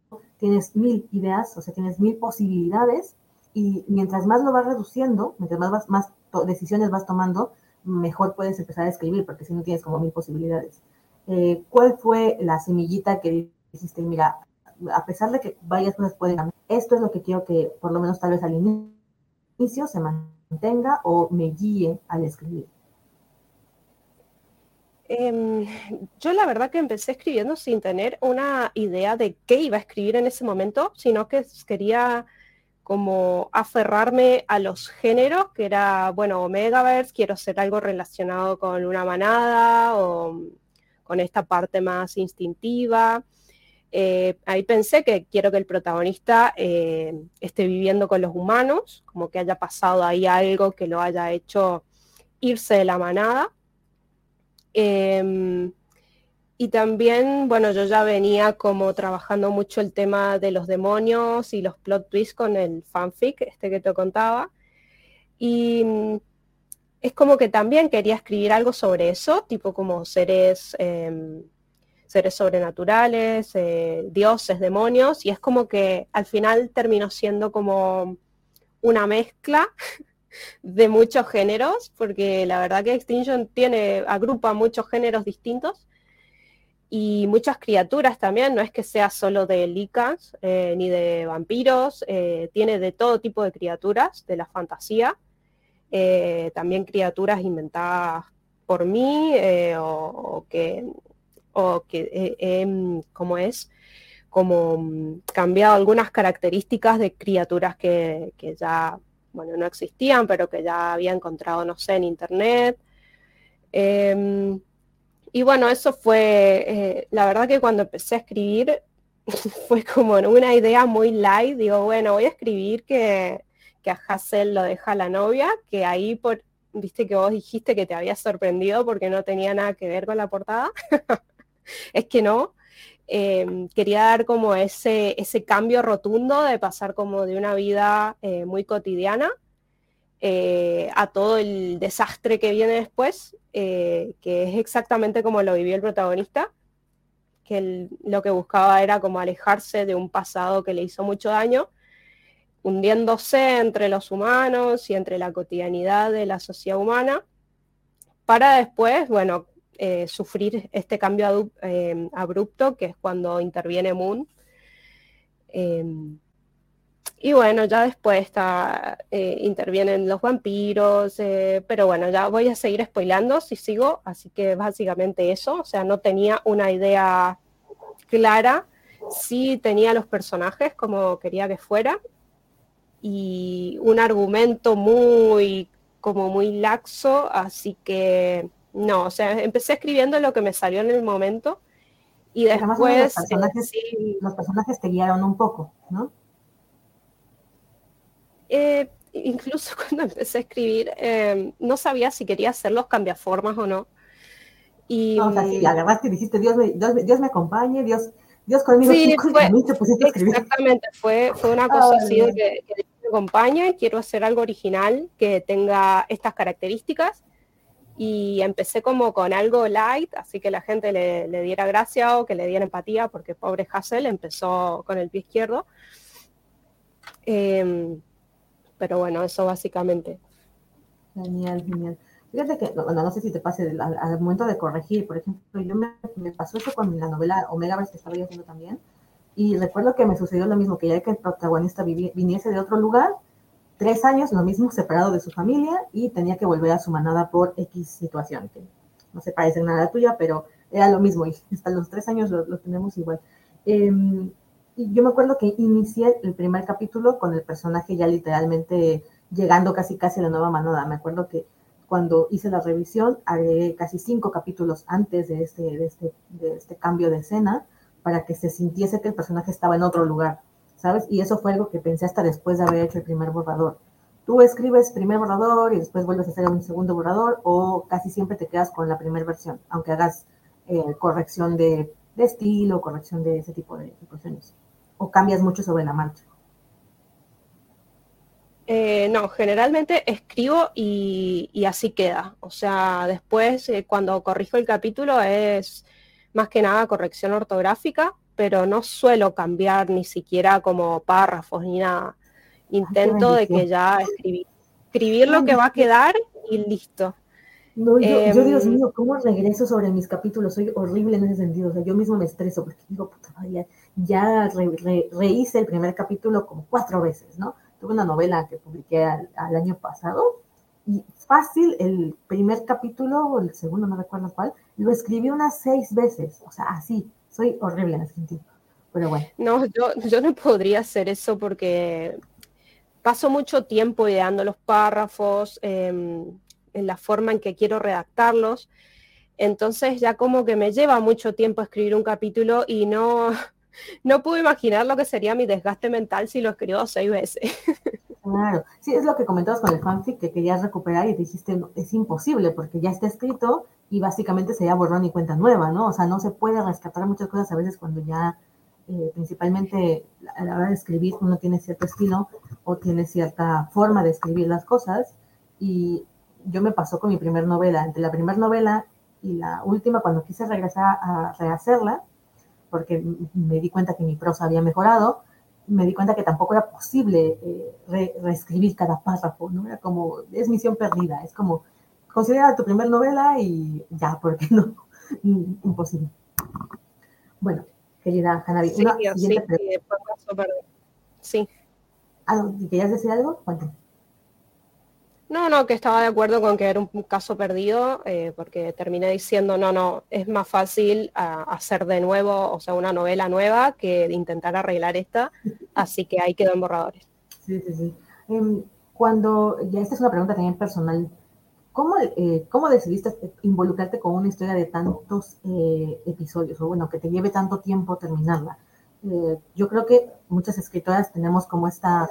tienes mil ideas, o sea, tienes mil posibilidades, y mientras más lo vas reduciendo, mientras más, más decisiones vas tomando, mejor puedes empezar a escribir, porque si no tienes como mil posibilidades. eh, ¿cuál fue la semillita que dijiste, mira, a pesar de que varias cosas pueden cambiar, esto es lo que quiero que por lo menos tal vez al inicio se mantenga o me guíe al escribir? Em, yo la verdad que empecé escribiendo sin tener una idea de qué iba a escribir en ese momento, sino que quería como aferrarme a los géneros, que era, bueno, Omegaverse, quiero hacer algo relacionado con una manada o con esta parte más instintiva. Eh, ahí pensé que quiero que el protagonista eh, esté viviendo con los humanos, como que haya pasado ahí algo que lo haya hecho irse de la manada. Em, y también, bueno, yo ya venía como trabajando mucho el tema de los demonios y los plot twists con el fanfic, este que te contaba. Y mm, es como que también quería escribir algo sobre eso, tipo como seres, em, seres sobrenaturales, eh, dioses, demonios, y es como que al final terminó siendo como una mezcla de muchos géneros, porque la verdad que Extinction tiene, agrupa muchos géneros distintos y muchas criaturas también, no es que sea solo de licas eh, ni de vampiros, eh, tiene de todo tipo de criaturas de la fantasía, eh, también criaturas inventadas por mí o, que, o que como es, como mm, cambiado algunas características de criaturas que, que ya bueno, no existían, pero que ya había encontrado, no sé, en internet. Em, y bueno, eso fue, eh, la verdad que cuando empecé a escribir fue como una idea muy light, digo, bueno, voy a escribir que, que a Hassel lo deja la novia, que ahí por, viste que vos dijiste que te había sorprendido porque no tenía nada que ver con la portada. es que no. Em, quería dar como ese, ese cambio rotundo de pasar como de una vida eh, muy cotidiana eh, a todo el desastre que viene después, eh, que es exactamente como lo vivió el protagonista, que lo que buscaba era como alejarse de un pasado que le hizo mucho daño, hundiéndose entre los humanos y entre la cotidianidad de la sociedad humana, para después, bueno, eh, sufrir este cambio eh, abrupto, que es cuando interviene Moon. Em, y bueno, ya después está, eh, intervienen los vampiros, pero bueno, ya voy a seguir spoilando si sigo, así que básicamente eso, o sea, no tenía una idea clara, sí tenía los personajes como quería que fuera, y un argumento muy, como muy laxo, así que no, o sea, empecé escribiendo lo que me salió en el momento y después... Los personajes, los personajes te guiaron un poco, ¿no? Eh, incluso cuando empecé a escribir, em, no sabía si quería hacer los cambiaformas o no. Y, no, o sea, sí, agarraste y dijiste, Dios me, Dios, me acompañe, Dios, Dios conmigo, sí, fue. Exactamente, fue, fue una cosa así de que, que Dios me acompañe, quiero hacer algo original que tenga estas características y empecé como con algo light, así que la gente le, diera gracia o que le diera empatía, porque pobre Hassel empezó con el pie izquierdo. Em, pero bueno, eso básicamente. Genial, genial. Fíjate que, bueno, no sé si te pase al, momento de corregir, por ejemplo, yo me, pasó eso con la novela Omega que estaba yo haciendo también, y recuerdo que me sucedió lo mismo, que ya que el protagonista viniese de otro lugar, tres años, lo mismo, separado de su familia y tenía que volver a su manada por X situación, que no se parece nada a la tuya, pero era lo mismo y hasta los tres años lo, tenemos igual. Em, y yo me acuerdo que inicié el primer capítulo con el personaje ya literalmente llegando casi casi a la nueva manada. Me acuerdo que cuando hice la revisión agregué casi cinco capítulos antes de este, de este, de este cambio de escena para que se sintiese que el personaje estaba en otro lugar ¿sabes? Y eso fue algo que pensé hasta después de haber hecho el primer borrador. Tú escribes primer borrador y después vuelves a hacer un segundo borrador o casi siempre te quedas con la primera versión, aunque hagas eh, corrección de, estilo, corrección de ese tipo de situaciones. O cambias mucho sobre la marcha. Eh, no, generalmente escribo y, así queda. O sea, después eh, cuando corrijo el capítulo es más que nada corrección ortográfica pero no suelo cambiar ni siquiera como párrafos ni nada. Intento de que ya escribir, escribir lo que va a quedar y listo. No, yo, yo, Dios em, mío, ¿cómo regreso sobre mis capítulos? Soy horrible en ese sentido. O sea, yo mismo me estreso porque digo, puta madre, ya, rehice el primer capítulo como cuatro veces, ¿no? Tuve una novela que publiqué al, año pasado y fácil, el primer capítulo o el segundo, no recuerdo cuál, lo escribí unas seis veces. O sea, así. Soy horrible en ese sentido. Pero bueno. No, yo, yo no podría hacer eso porque paso mucho tiempo ideando los párrafos. Eh, en la forma en que quiero redactarlos. Entonces ya como que me lleva mucho tiempo escribir un capítulo y no, no puedo imaginar lo que sería mi desgaste mental si lo escribo seis veces. Claro, sí, es lo que comentabas con el fanfic que querías recuperar y dijiste, es imposible porque ya está escrito y básicamente sería borrón y cuenta nueva, ¿no? O sea, no se puede rescatar muchas cosas a veces cuando ya, eh, principalmente a la hora de escribir, uno tiene cierto estilo o tiene cierta forma de escribir las cosas y yo me pasó con mi primer novela. Entre la primera novela y la última, cuando quise regresar a rehacerla, porque me di cuenta que mi prosa había mejorado, me di cuenta que tampoco era posible eh, reescribir cada párrafo, ¿no? Era como, es misión perdida, es como, considera tu primer novela y ya, porque no, imposible. Bueno, querida Hanabi, sí, una siguiente sí, pregunta. Sí. ¿Querías decir algo? Cuéntame. No, no, que estaba de acuerdo con que era un caso perdido, eh, porque terminé diciendo, no, no, es más fácil ah, hacer de nuevo, o sea, una novela nueva que intentar arreglar esta, así que ahí quedó en borradores. Sí, sí, sí. Em, cuando, ya esta es una pregunta también personal, ¿cómo, eh, ¿cómo decidiste involucrarte con una historia de tantos eh, episodios, o bueno, que te lleve tanto tiempo terminarla? yo creo que muchas escritoras tenemos como esta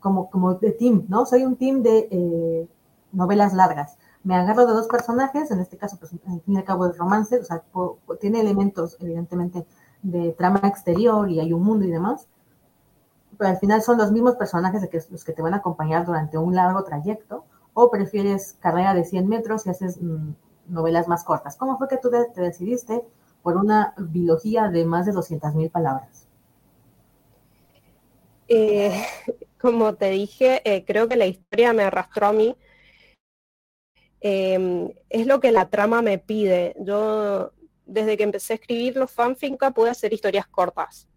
como, como de team, ¿no? Soy un team de eh, novelas largas. Me agarro de dos personajes, en este caso, pues, al fin y al cabo es romance, o sea, tiene elementos, evidentemente, de trama exterior y hay un mundo y demás, pero al final son los mismos personajes que, los que te van a acompañar durante un largo trayecto, o prefieres carrera de 100 metros y haces mm, novelas más cortas. ¿Cómo fue que tú te, decidiste por una biología de más de 200.000 palabras? Eh, como te dije, eh, creo que la historia me arrastró a mí. Em, es lo que la trama me pide. Yo, desde que empecé a escribir los fanfic, pude hacer historias cortas,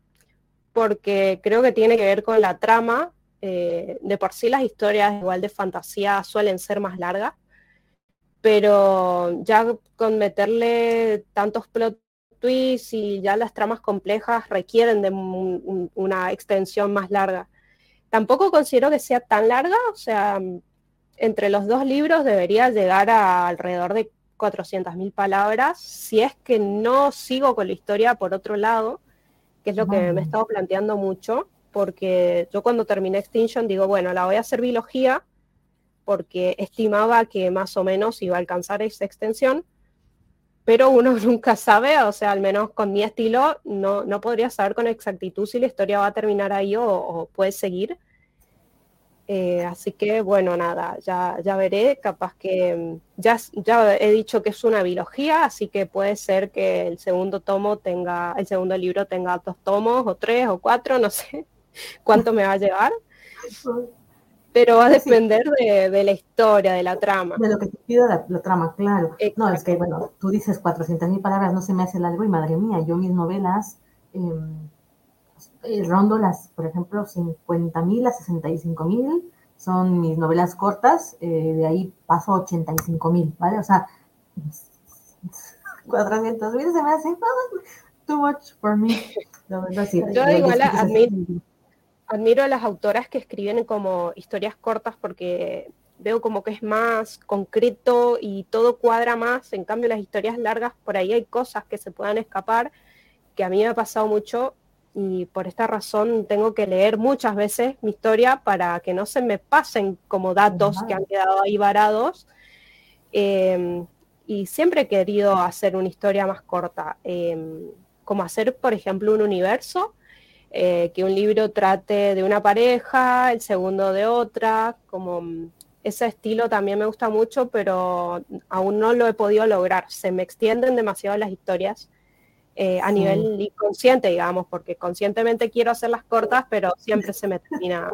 porque creo que tiene que ver con la trama. Eh, de por sí las historias igual de fantasía suelen ser más largas, pero ya con meterle tantos plot twists y ya las tramas complejas requieren de una extensión más larga. Tampoco considero que sea tan larga, o sea, entre los dos libros debería llegar a alrededor de 400.000 palabras, si es que no sigo con la historia por otro lado, que es lo que me he estado planteando mucho, porque yo cuando terminé Extinction digo, bueno, la voy a hacer biología, porque estimaba que más o menos iba a alcanzar esa extensión, pero uno nunca sabe, o sea, al menos con mi estilo, no, no podría saber con exactitud si la historia va a terminar ahí o, puede seguir. Eh, así que bueno, nada, ya, ya veré, capaz que mm, ya, ya he dicho que es una biología, así que puede ser que el segundo tomo tenga, el segundo libro tenga dos tomos o tres o cuatro, no sé cuánto me va a llevar. Pero va a depender de, la historia, de la trama. De lo que te pida la, trama, claro. No, es que, bueno, tú dices 400 mil palabras, no se me hace largo y madre mía, yo mis novelas em, eh, rondo las, por ejemplo, 50 mil a 65 mil, son mis novelas cortas, eh, de ahí paso a 85 mil, ¿vale? O sea, 400 mil se me hace too much for me. yo igual a mí admiro a las autoras que escriben como historias cortas porque veo como que es más concreto y todo cuadra más. En cambio, las historias largas, por ahí hay cosas que se puedan escapar, que a mí me ha pasado mucho y por esta razón tengo que leer muchas veces mi historia para que no se me pasen como datos que han quedado ahí varados. Em, y siempre he querido hacer una historia más corta, em, como hacer, por ejemplo, un universo eh, que un libro trate de una pareja, el segundo de otra, como mm, ese estilo también me gusta mucho, pero aún no lo he podido lograr. Se me extienden demasiado las historias eh, a nivel inconsciente, digamos, porque conscientemente quiero hacerlas cortas, pero siempre se me termina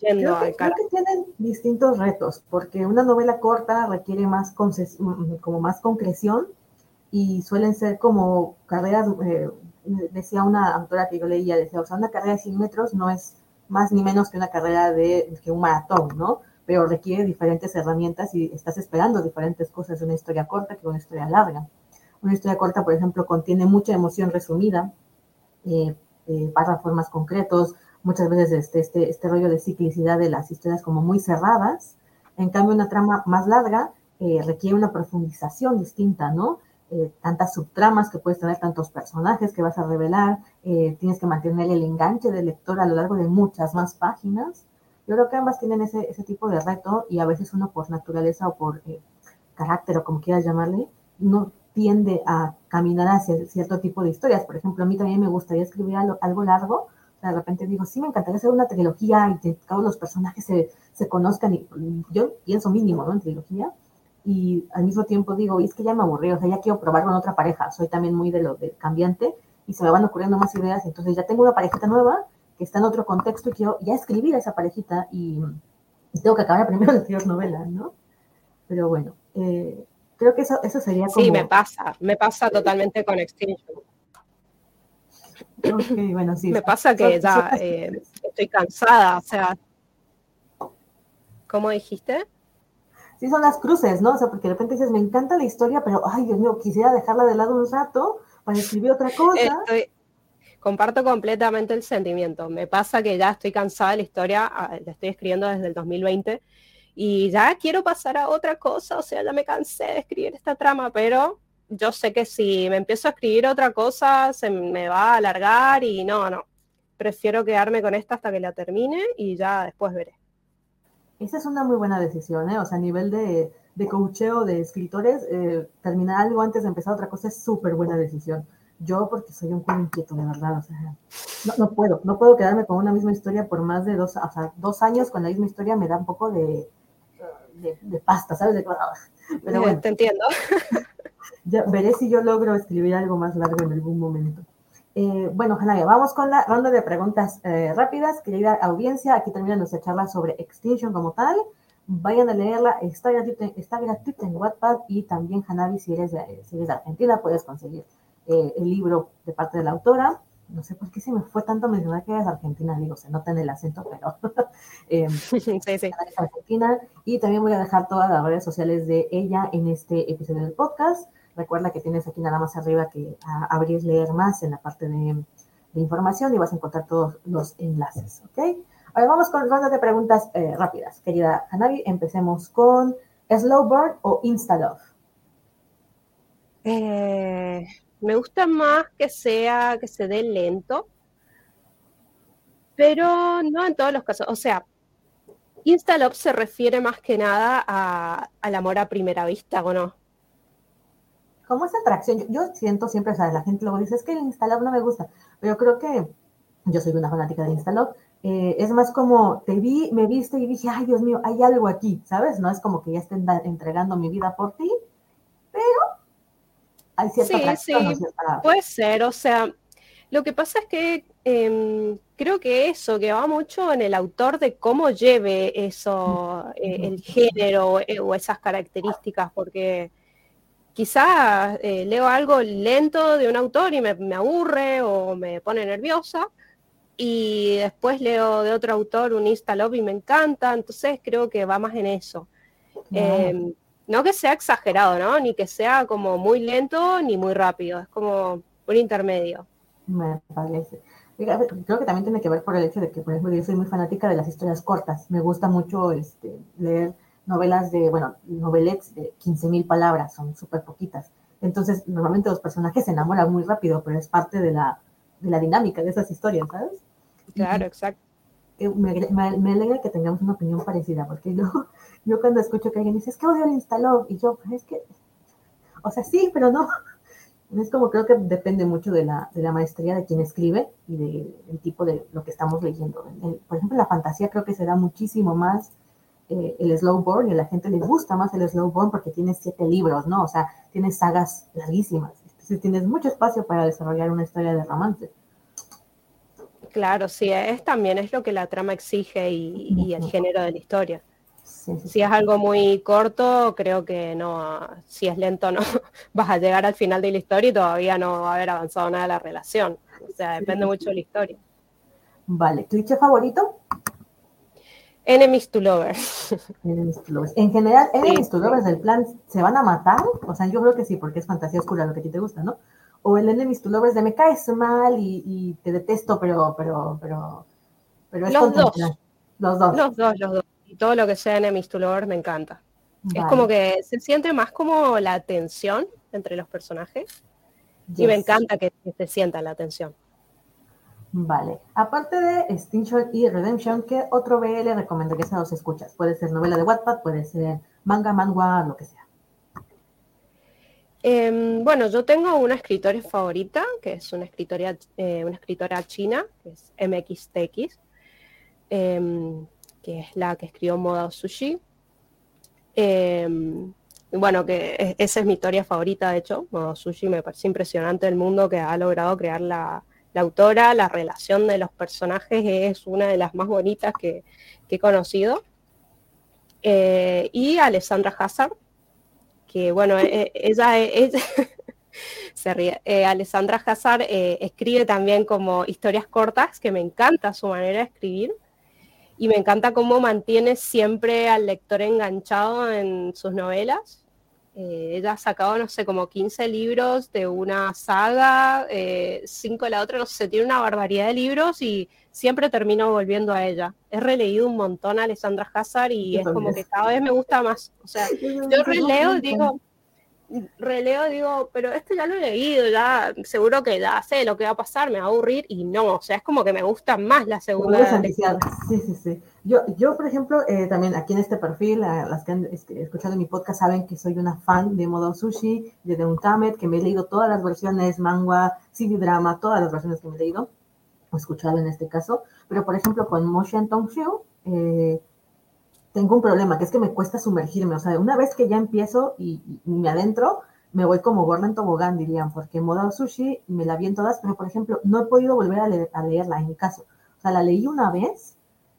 yendo creo que, creo que tienen distintos retos, porque una novela corta requiere más, mm, como más concreción y suelen ser como carreras, eh, decía una autora que yo leía, decía, o sea, una carrera de 100 metros no es más ni menos que una carrera de que un maratón, ¿no? Pero requiere diferentes herramientas y estás esperando diferentes cosas de una historia corta que una historia larga. Una historia corta, por ejemplo, contiene mucha emoción resumida, eh, eh, párrafos más concretos, muchas veces este, este, este rollo de ciclicidad de las historias como muy cerradas. En cambio, una trama más larga eh, requiere una profundización distinta, ¿no? Eh, tantas subtramas que puedes tener, tantos personajes que vas a revelar, eh, tienes que mantener el enganche del lector a lo largo de muchas más páginas. Yo creo que ambas tienen ese, ese tipo de reto y a veces uno por naturaleza o por eh, carácter o como quieras llamarle, no tiende a caminar hacia cierto tipo de historias. Por ejemplo, a mí también me gustaría escribir algo, algo largo. De repente digo, sí, me encantaría hacer una trilogía y que todos los personajes se, se conozcan. Y, yo pienso mínimo, ¿no? En trilogía y al mismo tiempo digo, y es que ya me aburrí, o sea, ya quiero probar con otra pareja, soy también muy de lo de cambiante y se me van ocurriendo más ideas, entonces ya tengo una parejita nueva que está en otro contexto y quiero ya escribir a esa parejita y, y tengo que acabar primero la anterior novela, ¿no? Pero bueno, eh, creo que eso, eso sería como... Sí, me pasa, me pasa totalmente con Extinction. Okay, bueno, sí. Me pasa que ya eh, estoy cansada, o sea... ¿Cómo dijiste? Sí son las cruces, ¿no? O sea, porque de repente dices, me encanta la historia, pero, ay, Dios mío, quisiera dejarla de lado un rato para escribir otra cosa. Comparto completamente el sentimiento. Me pasa que ya estoy cansada de la historia, ah, la estoy escribiendo desde el 2020 y ya quiero pasar a otra cosa, o sea, ya me cansé de escribir esta trama, pero yo sé que si me empiezo a escribir otra cosa, se me va a alargar y no, no. Prefiero quedarme con esta hasta que la termine y ya después veré. Esa es una muy buena decisión, ¿eh? O sea, a nivel de, de coacheo de escritores, eh, terminar algo antes de empezar otra cosa es súper buena decisión. Yo, porque soy un culo inquieto, de verdad, o sea, no, no, puedo, no puedo quedarme con una misma historia por más de dos, o sea, dos años con la misma historia me da un poco de, de, de pasta, ¿sabes? De, pero bueno, te entiendo. Ya veré si yo logro escribir algo más largo en algún momento. Eh, bueno, Hanaya, vamos con la ronda de preguntas eh, rápidas. Querida audiencia, aquí termina nuestra charla sobre Extinction como tal. Vayan a leerla, está gratuita, está gratuita en Wattpad y también Hanabi, si eres de, si eres de Argentina, puedes conseguir eh, el libro de parte de la autora. No sé por qué se me fue tanto mencionar que eres Argentina, digo, se nota en el acento, pero eh, sí, sí. Argentina. Y también voy a dejar todas las redes sociales de ella en este episodio del podcast. Recuerda que tienes aquí nada más arriba que abrir leer más en la parte de, información y vas a encontrar todos los enlaces, ¿ok? Ahora vamos con ronda de preguntas eh, rápidas. Querida Hanabi, empecemos con Slow Burn o Instalove. Eh, me gusta más que sea, que se dé lento, pero no en todos los casos. O sea, Instalove se refiere más que nada al amor a primera vista, ¿o no? Como esa atracción, yo, yo, siento siempre, o sea, la gente luego dice, es que el Instalove no me gusta, pero creo que yo soy una fanática de Instalove, eh, es más como, te vi, me viste y dije, ay Dios mío, hay algo aquí, ¿sabes? No es como que ya estén entregando mi vida por ti, pero hay cierta sí, atracción. Sí, cierta... puede ser, o sea, lo que pasa es que eh, creo que eso, que va mucho en el autor de cómo lleve eso, eh, el género eh, o esas características, porque quizás eh, leo algo lento de un autor y me, me, aburre o me pone nerviosa y después leo de otro autor un Instalove y me encanta, entonces creo que va más en eso. Eh, no que sea exagerado, ¿no? Ni que sea como muy lento ni muy rápido, es como un intermedio. Me parece. Creo que también tiene que ver por el hecho de que, por ejemplo, yo soy muy fanática de las historias cortas. Me gusta mucho este, leer novelas de, bueno, novelets de 15.000 palabras, son súper poquitas. Entonces, normalmente los personajes se enamoran muy rápido, pero es parte de la, de la dinámica de esas historias, ¿sabes? Claro, exacto. Eh, me, me, me, alegra que tengamos una opinión parecida, porque yo, yo cuando escucho que alguien dice, es que odio el instaló, y yo, es que, o sea, sí, pero no. Es como creo que depende mucho de la, de la maestría de quien escribe y del de, tipo de lo que estamos leyendo. En, por ejemplo, la fantasía creo que se da muchísimo más eh, el slow burn y a la gente le gusta más el slow burn porque tiene siete libros, ¿no? O sea, tiene sagas larguísimas. Entonces tienes mucho espacio para desarrollar una historia de romance. Claro, sí, es también es lo que la trama exige y, el género de la historia. Si es algo muy corto, creo que no, si es lento no vas a llegar al final de la historia y todavía no va a haber avanzado nada de la relación. O sea, depende mucho de la historia. Vale, ¿cliché favorito? Enemies to lovers. Enemies to lovers. En general, enemies to lovers del plan, ¿se van a matar? O sea, yo creo que sí, porque es fantasía oscura lo que a ti te gusta, ¿no? O el enemies to lovers de me caes mal y, te detesto, pero, pero, pero, pero es los dos. Los dos. Los dos, los dos. Y todo lo que sea enemies to lovers me encanta. Es como que se siente más como la tensión entre los personajes. Y me encanta que se sienta la tensión. Vale. Aparte de Extinction y Redemption, ¿qué otro BL recomendarías que los escuchas? Puede ser novela de Wattpad, puede ser manga, manga, lo que sea. Em, bueno, yo tengo una escritora favorita, que es una escritora, eh, una escritora china, que es MXTX, em, que es la que escribió Moda Sushi. Em, bueno, que e, esa es mi historia favorita, de hecho. Moda Sushi me parece impresionante el mundo que ha logrado crear la, la autora, la relación de los personajes es una de las más bonitas que, he conocido. Eh, y Alessandra Hazard, que bueno, e, e, ella, es, se ríe. Eh, Alessandra Hazard eh, escribe también como historias cortas, que me encanta su manera de escribir. Y me encanta cómo mantiene siempre al lector enganchado en sus novelas. Eh, ella ha sacado, no sé, como 15 libros de una saga, 5 eh, de la otra, no sé, tiene una barbaridad de libros y siempre termino volviendo a ella. He releído un montón a Alessandra Hazard y es como que cada vez me gusta más. O sea, yo releo y digo, releo digo, pero esto ya lo he leído, ya seguro que ya sé lo que va a pasar, me va a aburrir y no, o sea, es como que me gusta más la segunda. Sí, sí, sí. Yo, yo por ejemplo, eh, también aquí en este perfil, las que han este, escuchado mi podcast saben que soy una fan de Modo Sushi, de The Untamed, que me he leído todas las versiones, manga, CD drama, todas las versiones que me he leído, o escuchado en este caso, pero por ejemplo con Motion Tong eh, tengo un problema, que es que me cuesta sumergirme. O sea, una vez que ya empiezo y, me adentro, me voy como gorda en tobogán, dirían, porque Moda Sushi me la vi en todas, pero por ejemplo, no he podido volver a, leerla en mi caso. O sea, la leí una vez,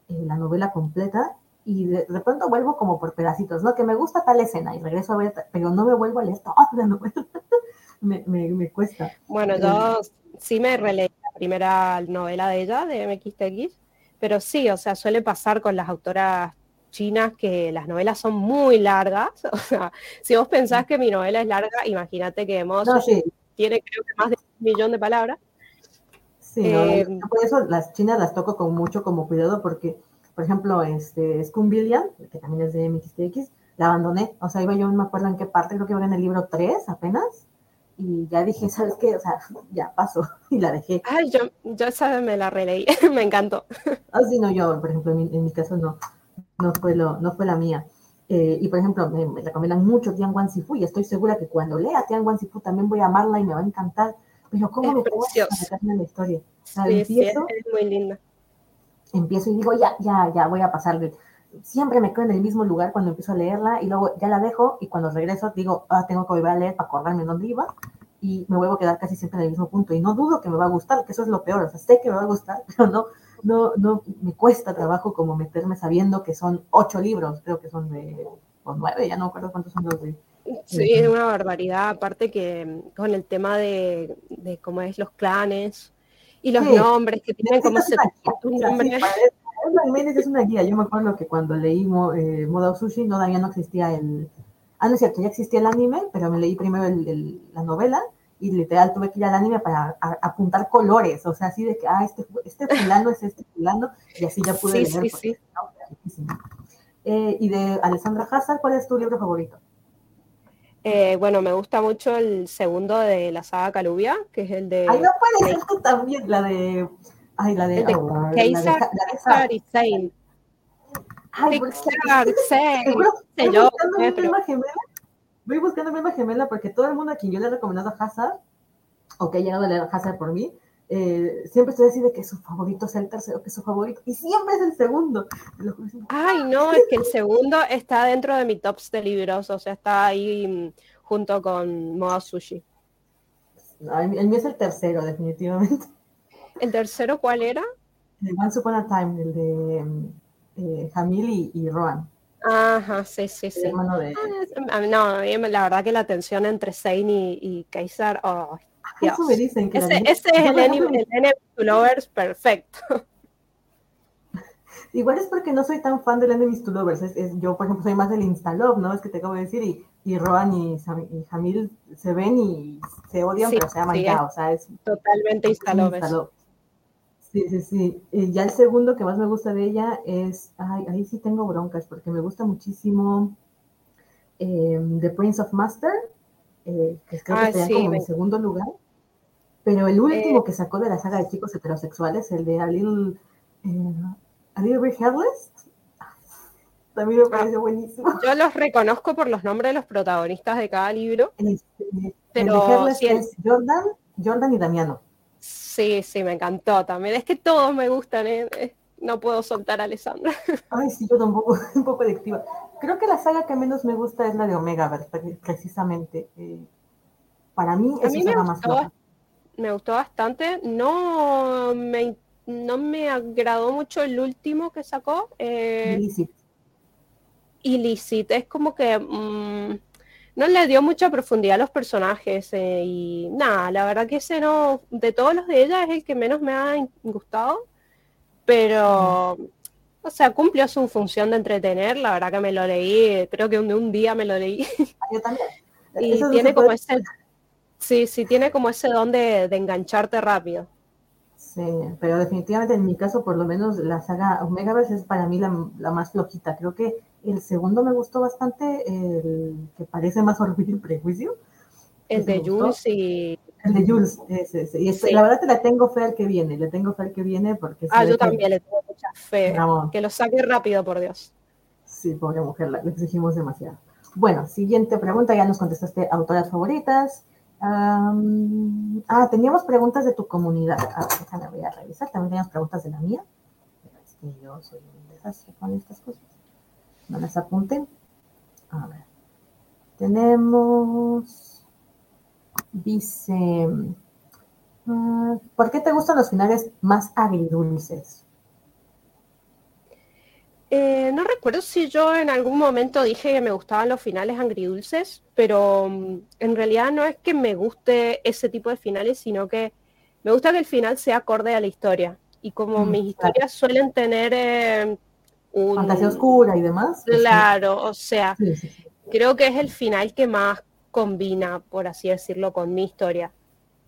en la novela completa, y de, pronto vuelvo como por pedacitos, ¿no? Que me gusta tal escena y regreso a ver, pero no me vuelvo a leer toda la novela. me, me, cuesta. Bueno, yo sí me releí la primera novela de ella, de MXTX, pero sí, o sea, suele pasar con las autoras chinas que las novelas son muy largas. O sea, si vos pensás que mi novela es larga, imagínate que hemos tiene creo que más de un millón de palabras. Sí, eh, por eso las chinas las toco con mucho como cuidado porque, por ejemplo, este Scumbillion, que también es de MXTX, la abandoné. O sea, iba yo, no me acuerdo en qué parte, creo que iba en el libro 3 apenas. Y ya dije, ¿sabes qué? O sea, ya pasó y la dejé. Ay, yo, yo esa me la releí, me encantó. Ah, sí, no, yo, por ejemplo, en mi caso no no fue, lo, no fue la mía. Eh, y por ejemplo, me, recomiendan mucho Tian Wan Sifu y estoy segura que cuando lea Tian Wan Sifu también voy a amarla y me va a encantar. Pero ¿cómo me puedo en la historia? empiezo, es muy linda. Empiezo y digo, ya, ya, ya voy a pasar. Siempre me quedo en el mismo lugar cuando empiezo a leerla y luego ya la dejo y cuando regreso digo, ah, tengo que volver a leer para acordarme dónde iba y me vuelvo a quedar casi siempre en el mismo punto. Y no dudo que me va a gustar, que eso es lo peor. O sea, sé que me va a gustar, pero no, no, no, me cuesta trabajo como meterme sabiendo que son ocho libros, creo que son de, o nueve, ya no recuerdo cuántos son los de. Sí, es una barbaridad, aparte que mm, con el tema de, de cómo es los clanes y los nombres que tienen como se es una guía, yo me acuerdo que cuando leímos eh, Moda Sushi todavía no existía el, ah no es cierto, ya existía el anime, pero me leí primero el, la novela y literal tuve que ir al anime para apuntar colores, o sea, así de que, ah, este, este fulano es este fulano, y así ya pude leer. Sí, sí. Eh, y de Alessandra Hazard, ¿cuál es tu libro favorito? Eh, bueno, me gusta mucho el segundo de la saga Calubia, que es el de... Ay, no puede ser tú también, la de... Ay, la de... El de oh, Keisar, y Saint. Ay, Pixar, voy buscando mi misma gemela porque todo el mundo a quien yo le he recomendado a Hazard, o que ha llegado a leer Hazard por mí, eh, siempre estoy así de que su favorito sea el tercero, que su favorito, y siempre es el segundo. Ay, no, es que el segundo está dentro de mi tops de libros, o sea, está ahí mm, junto con Moa Sushi. el mío es el tercero, definitivamente. ¿El tercero cuál era? de Once Upon a Time, el de eh, Jamil y, y Rohan. Ajá, sí, sí, sí. De... Ah, No, la verdad que la tensión entre Zane y, y Kaysar, oh, Dios. Eso me dicen que Ese, ese es el anime, el lovers perfecto. Igual es porque no soy tan fan del Enemies to Lovers. Es, es- yo, por ejemplo, soy más del Instalove, ¿no? Es que te acabo de decir. Y, y Rohan y, Sam- y Jamil se ven y se odian, Sí, pero se aman sí, ya. O sea, es Totalmente. Instalove. Sí, sí, sí. Y ya el segundo que más me gusta de ella es. Ay, ahí sí tengo broncas, porque me gusta muchísimo eh, The Prince of Master, eh, que creo que Ah, estaría sí, como me- en segundo lugar. Pero el último Eh. que sacó de la saga de chicos heterosexuales, el de A Little, eh, A Little Bit Headless, también me pareció buenísimo. Yo los reconozco por los nombres de los protagonistas de cada libro. Este, el Pero de Headless sí, el- es Jordan, Jordan y Damiano. Sí, sí, me encantó también. Es que todos me gustan, ¿eh? No puedo soltar a Alessandra. Ay, sí, yo tampoco, un poco adictiva. Creo que la saga que menos me gusta es la de Omega, precisamente. Eh, para mí es me saga más floja. me gustó bastante. No me, no me agradó mucho el último que sacó. Eh, Illicit. Illicit. Es como que mm, no le dio mucha profundidad a los personajes. eh, y nada, la verdad que ese no, de todos los de ella es el que menos me ha gustado. Pero, o sea, cumplió su función de entretener. La verdad que me lo leí, creo que de un día me lo leí. Ah, Yo también. Y Eso tiene como ese, sí, sí, tiene como ese don de, de engancharte rápido. Sí, pero definitivamente en mi caso, por lo menos la saga Omegaverse es para mí la, la más flojita. Creo que el segundo me gustó bastante, el que parece más Orgullo y Prejuicio. El de. Jules y... El de Jules, ese, ese. Y este, Sí. la verdad te la tengo fe al que viene, le tengo fe al que viene porque... Ah, yo que- también le tengo mucha fe. Que lo saque rápido, por Dios. Sí, pobre mujer, le exigimos demasiado. Bueno, siguiente pregunta, ya nos contestaste autoras favoritas. Ah, teníamos preguntas de tu comunidad. Ah, déjame, voy a revisar. También teníamos preguntas de la mía. Pero es que yo soy un desastre con estas cosas. No las apunten. A ver. Tenemos. Dice. ah, ¿Por qué te gustan los finales más agridulces? Eh, no recuerdo si yo en algún momento dije que me gustaban los finales agridulces, pero mm, en realidad no es que me guste ese tipo de finales, sino que me gusta que el final sea acorde a la historia. Y como Mm, mis claro. historias suelen tener eh, un... Fantasía oscura y demás. pues. Claro, o sea, Sí, sí, sí. creo que es el final que más combina, por así decirlo, con mi historia.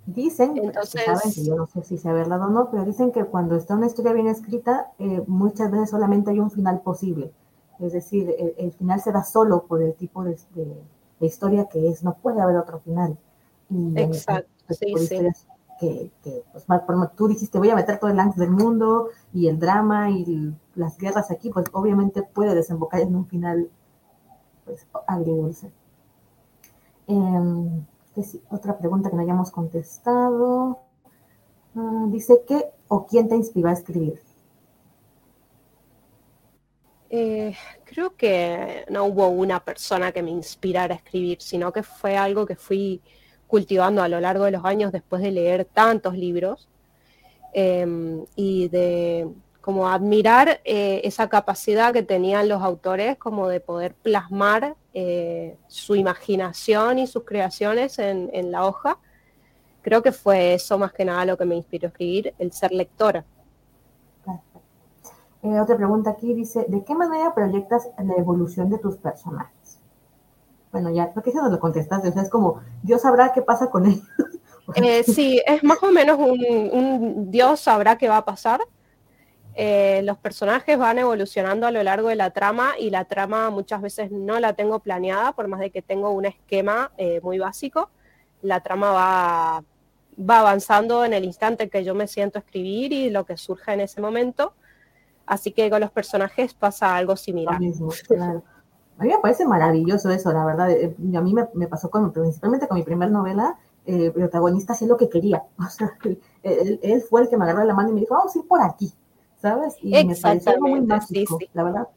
Dicen, Entonces- saben yo no sé si sea verdad o no, pero dicen que cuando está una historia bien escrita, eh, muchas veces solamente hay un final posible. Es decir, el, el final se da solo por el tipo de, de- de historia que es, no puede haber otro final. Y en Exacto, este sí, que, que, pues, por- tú dijiste, voy a meter todo el angst del mundo y el drama y el- las guerras aquí, pues obviamente puede desembocar en un final pues, agridulce. Em, ¿qué sí? Otra pregunta que no hayamos contestado. Ah, dice que o quién te inspiró a escribir. Eh, creo que no hubo una persona que me inspirara a escribir, sino que fue algo que fui cultivando a lo largo de los años después de leer tantos libros eh, y de como admirar eh, esa capacidad que tenían los autores como de poder plasmar eh, su imaginación y sus creaciones en, en la hoja. Creo que fue eso más que nada lo que me inspiró a escribir, el ser lectora. Perfecto. Eh, otra pregunta aquí dice, ¿de qué manera proyectas la evolución de tus personajes? Bueno, ya creo que eso nos lo contestaste, o sea, es como, Dios sabrá qué pasa con ellos. Eh, sí, es más o menos un, un Dios sabrá qué va a pasar. Eh, los personajes van evolucionando a lo largo de la trama y la trama muchas veces no la tengo planeada, por más de que tengo un esquema eh, muy básico. La trama va, va avanzando en el instante que yo me siento a escribir y lo que surja en ese momento. Así que con los personajes pasa algo similar. mismo, claro. A mí me parece maravilloso eso, la verdad. Eh, A mí me, me pasó con, principalmente con mi primera novela, eh, el protagonista hacía lo que quería. O sea, él, él- fue el que me agarró la mano y me dijo, vamos a ir por aquí, ¿sabes? Y me algo muy sí, mágico, sí. la verdad.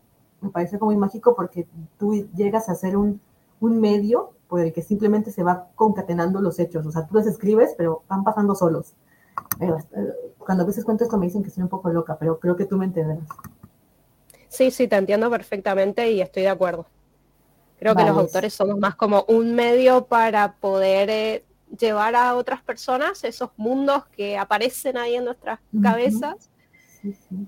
Me parece algo muy mágico porque tú llegas a ser un, un medio por el que simplemente se va concatenando los hechos. O sea, tú los escribes, pero van pasando solos. cuando a veces cuento esto me dicen que soy un poco loca, pero creo que tú me entenderás. Sí, sí, te entiendo perfectamente y estoy de acuerdo. Creo que los autores somos más como un medio para poder eh, llevar a otras personas esos mundos que aparecen ahí en nuestras cabezas.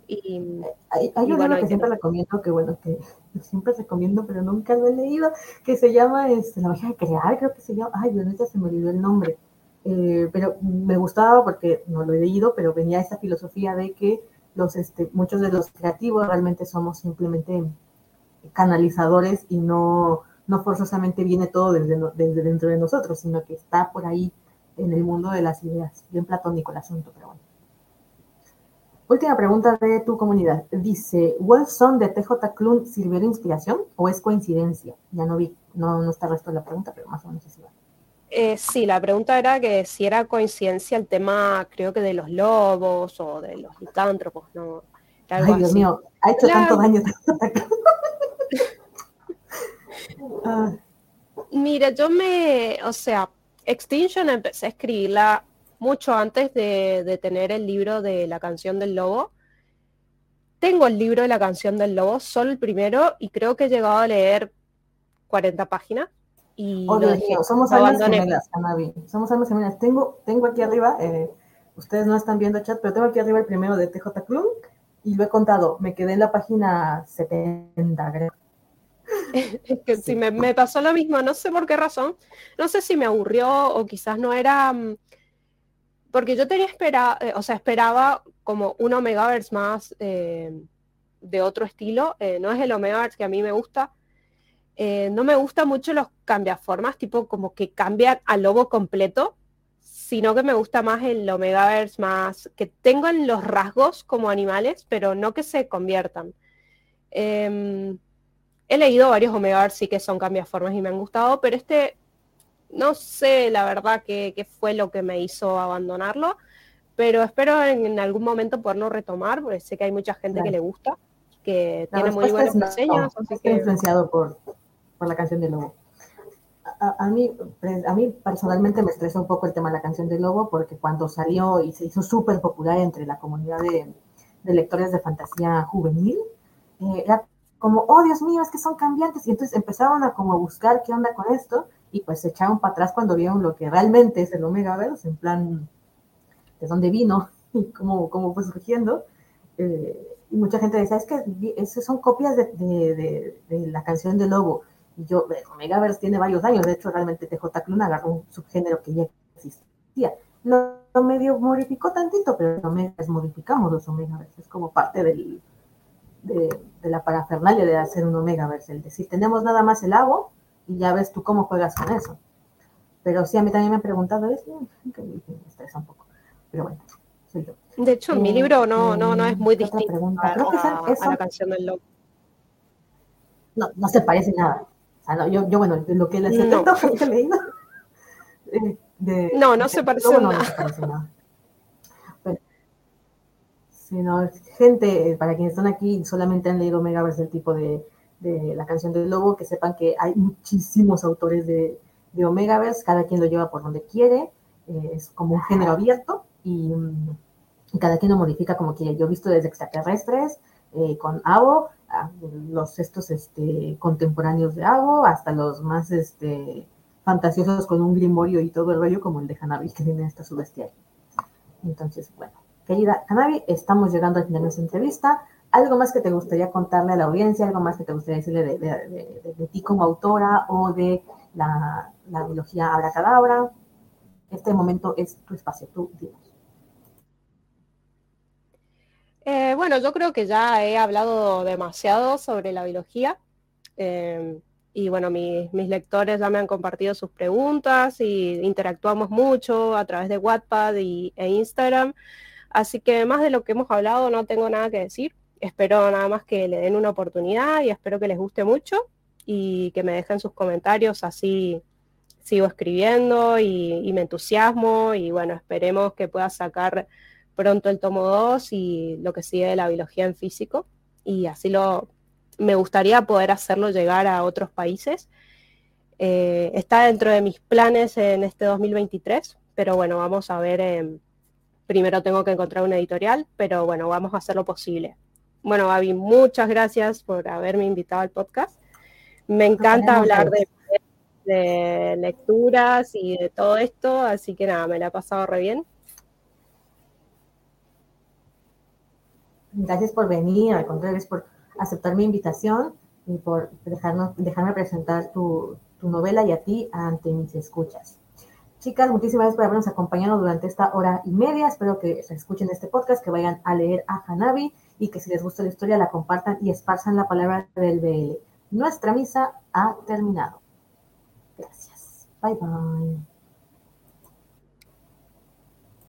Y, hay, un libro que siempre recomiendo, que bueno, que siempre recomiendo, pero nunca lo he leído, que se llama este, La magia de crear, creo que se llama, ay, Dios mío, se me olvidó el nombre. Eh, pero me gustaba porque no lo he leído, pero venía esa filosofía de que los, este, muchos de los creativos realmente somos simplemente canalizadores y no, no forzosamente viene todo desde, desde dentro de nosotros, sino que está por ahí en el mundo de las ideas. Bien platónico el asunto, pero bueno. Última pregunta de tu comunidad. Dice, ¿Wilson de TJ Klun sirvió de inspiración o es coincidencia? Ya no vi, no, no está el resto de la pregunta, pero más o menos así va. Eh, sí, la pregunta era que si era coincidencia el tema, creo que de los lobos o de los licántropos, ¿no? Ay, Dios mío, ha hecho tanto daño. Ah. Mira, yo me, o sea, Extinction empecé a escribirla mucho antes de, de, tener el libro de la canción del lobo. Tengo el libro de la canción del lobo, solo el primero, y creo que he llegado a leer 40 páginas. Y oh, Dios mío, somos almas gemelas, Canavi. Somos almas gemelas. Tengo, tengo aquí arriba, eh, ustedes no están viendo chat, pero tengo aquí arriba el primero de TJ Klum y lo he contado. Me quedé en la página 70, creo. Es que sí, me, me, pasó lo mismo, no sé por qué razón. No sé si me aburrió o quizás no era. Porque yo tenía esperado, eh, o sea, esperaba como un Omegaverse más eh, de otro estilo. no es el Omegaverse que a mí me gusta, eh, no me gusta mucho los cambiaformas, tipo como que cambian al lobo completo, sino que me gusta más el Omegaverse más que tengan los rasgos como animales, pero no que se conviertan. Em, he leído varios Omegaverse sí que son cambiaformas y me han gustado, pero este no sé la verdad qué, fue lo que me hizo abandonarlo, pero espero en, algún momento poderlo retomar, porque sé que hay mucha gente que le gusta, que tiene muy buenas reseñas. influenciado por, por la canción de Lobo. A, mí, a mí personalmente me estresa un poco el tema de la canción de Lobo porque cuando salió y se hizo súper popular entre la comunidad de, lectores de fantasía juvenil, eh, era como, oh Dios mío, es que son cambiantes. Y entonces empezaron a como buscar qué onda con esto y pues se echaron para atrás cuando vieron lo que realmente es el Omegaverse, en plan, de dónde vino y cómo, cómo fue surgiendo. Eh, y mucha gente decía, es que esas son copias de, de, de la canción de Lobo yo, Omegaverse tiene varios años, de hecho realmente TJ Klun agarró un subgénero que ya existía. Lo, medio modificó tantito, pero los modificamos los Omegaverse, es como parte del, de, la parafernalia de hacer un Omegaverse, el decir, tenemos nada más el agua y ya ves tú cómo juegas con eso. Pero sí, a mí también me han preguntado eso, que me estresa un poco, pero bueno. Soy yo. De hecho, mi libro no, no, no es muy distinto a, a, la canción del lobo. No, no se parece nada. Ah, no, yo, yo, bueno, lo que les he no. leído. De, no, no se parece no, nada. No se parece nada. sino gente, para quienes están aquí solamente han leído Megaverse el tipo de, de, la canción del lobo, que sepan que hay muchísimos autores de, de Omegaverse, cada quien lo lleva por donde quiere, eh, es como un género abierto y, y, cada quien lo modifica como quiere. Yo he visto desde extraterrestres, eh, con Avo, los estos este, contemporáneos de Avo, hasta los más este, fantasiosos con un grimorio y todo el rollo, como el de Hanabi, que tiene esta su bestiario. Entonces, bueno, querida Hanabi, estamos llegando al final de nuestra entrevista. ¿Algo más que te gustaría contarle a la audiencia? ¿Algo más que te gustaría decirle de, ti como autora o de la, la biología abracadabra? Este momento es tu espacio, tú dinos. Eh, bueno, yo creo que ya he hablado demasiado sobre la biología. Eh, y bueno, mis lectores ya me han compartido sus preguntas y interactuamos mucho a través de Wattpad y, e Instagram. Así que más de lo que hemos hablado no tengo nada que decir. Espero nada más que le den una oportunidad y espero que les guste mucho y que me dejen sus comentarios, así sigo escribiendo y, me entusiasmo y bueno, esperemos que pueda sacar pronto el tomo 2 y lo que sigue de la biología en físico. Y así lo, me gustaría poder hacerlo llegar a otros países. Eh, está dentro de mis planes en este 2023, pero bueno, vamos a ver primero tengo que encontrar una editorial, pero bueno, vamos a hacer lo posible. Bueno, Gaby, muchas gracias por haberme invitado al podcast. Me encanta hablar de, de, lecturas y de todo esto, así que nada, me la he pasado re bien. Gracias por venir, al contrario, gracias por aceptar mi invitación y por dejarnos, dejarme presentar tu, tu novela y a ti ante mis escuchas. Chicas, muchísimas gracias por habernos acompañado durante esta hora y media. Espero que escuchen este podcast, que vayan a leer a Hanabi y que si les gusta la historia la compartan y esparzan la palabra del BL. Nuestra misa ha terminado. Gracias. Bye bye.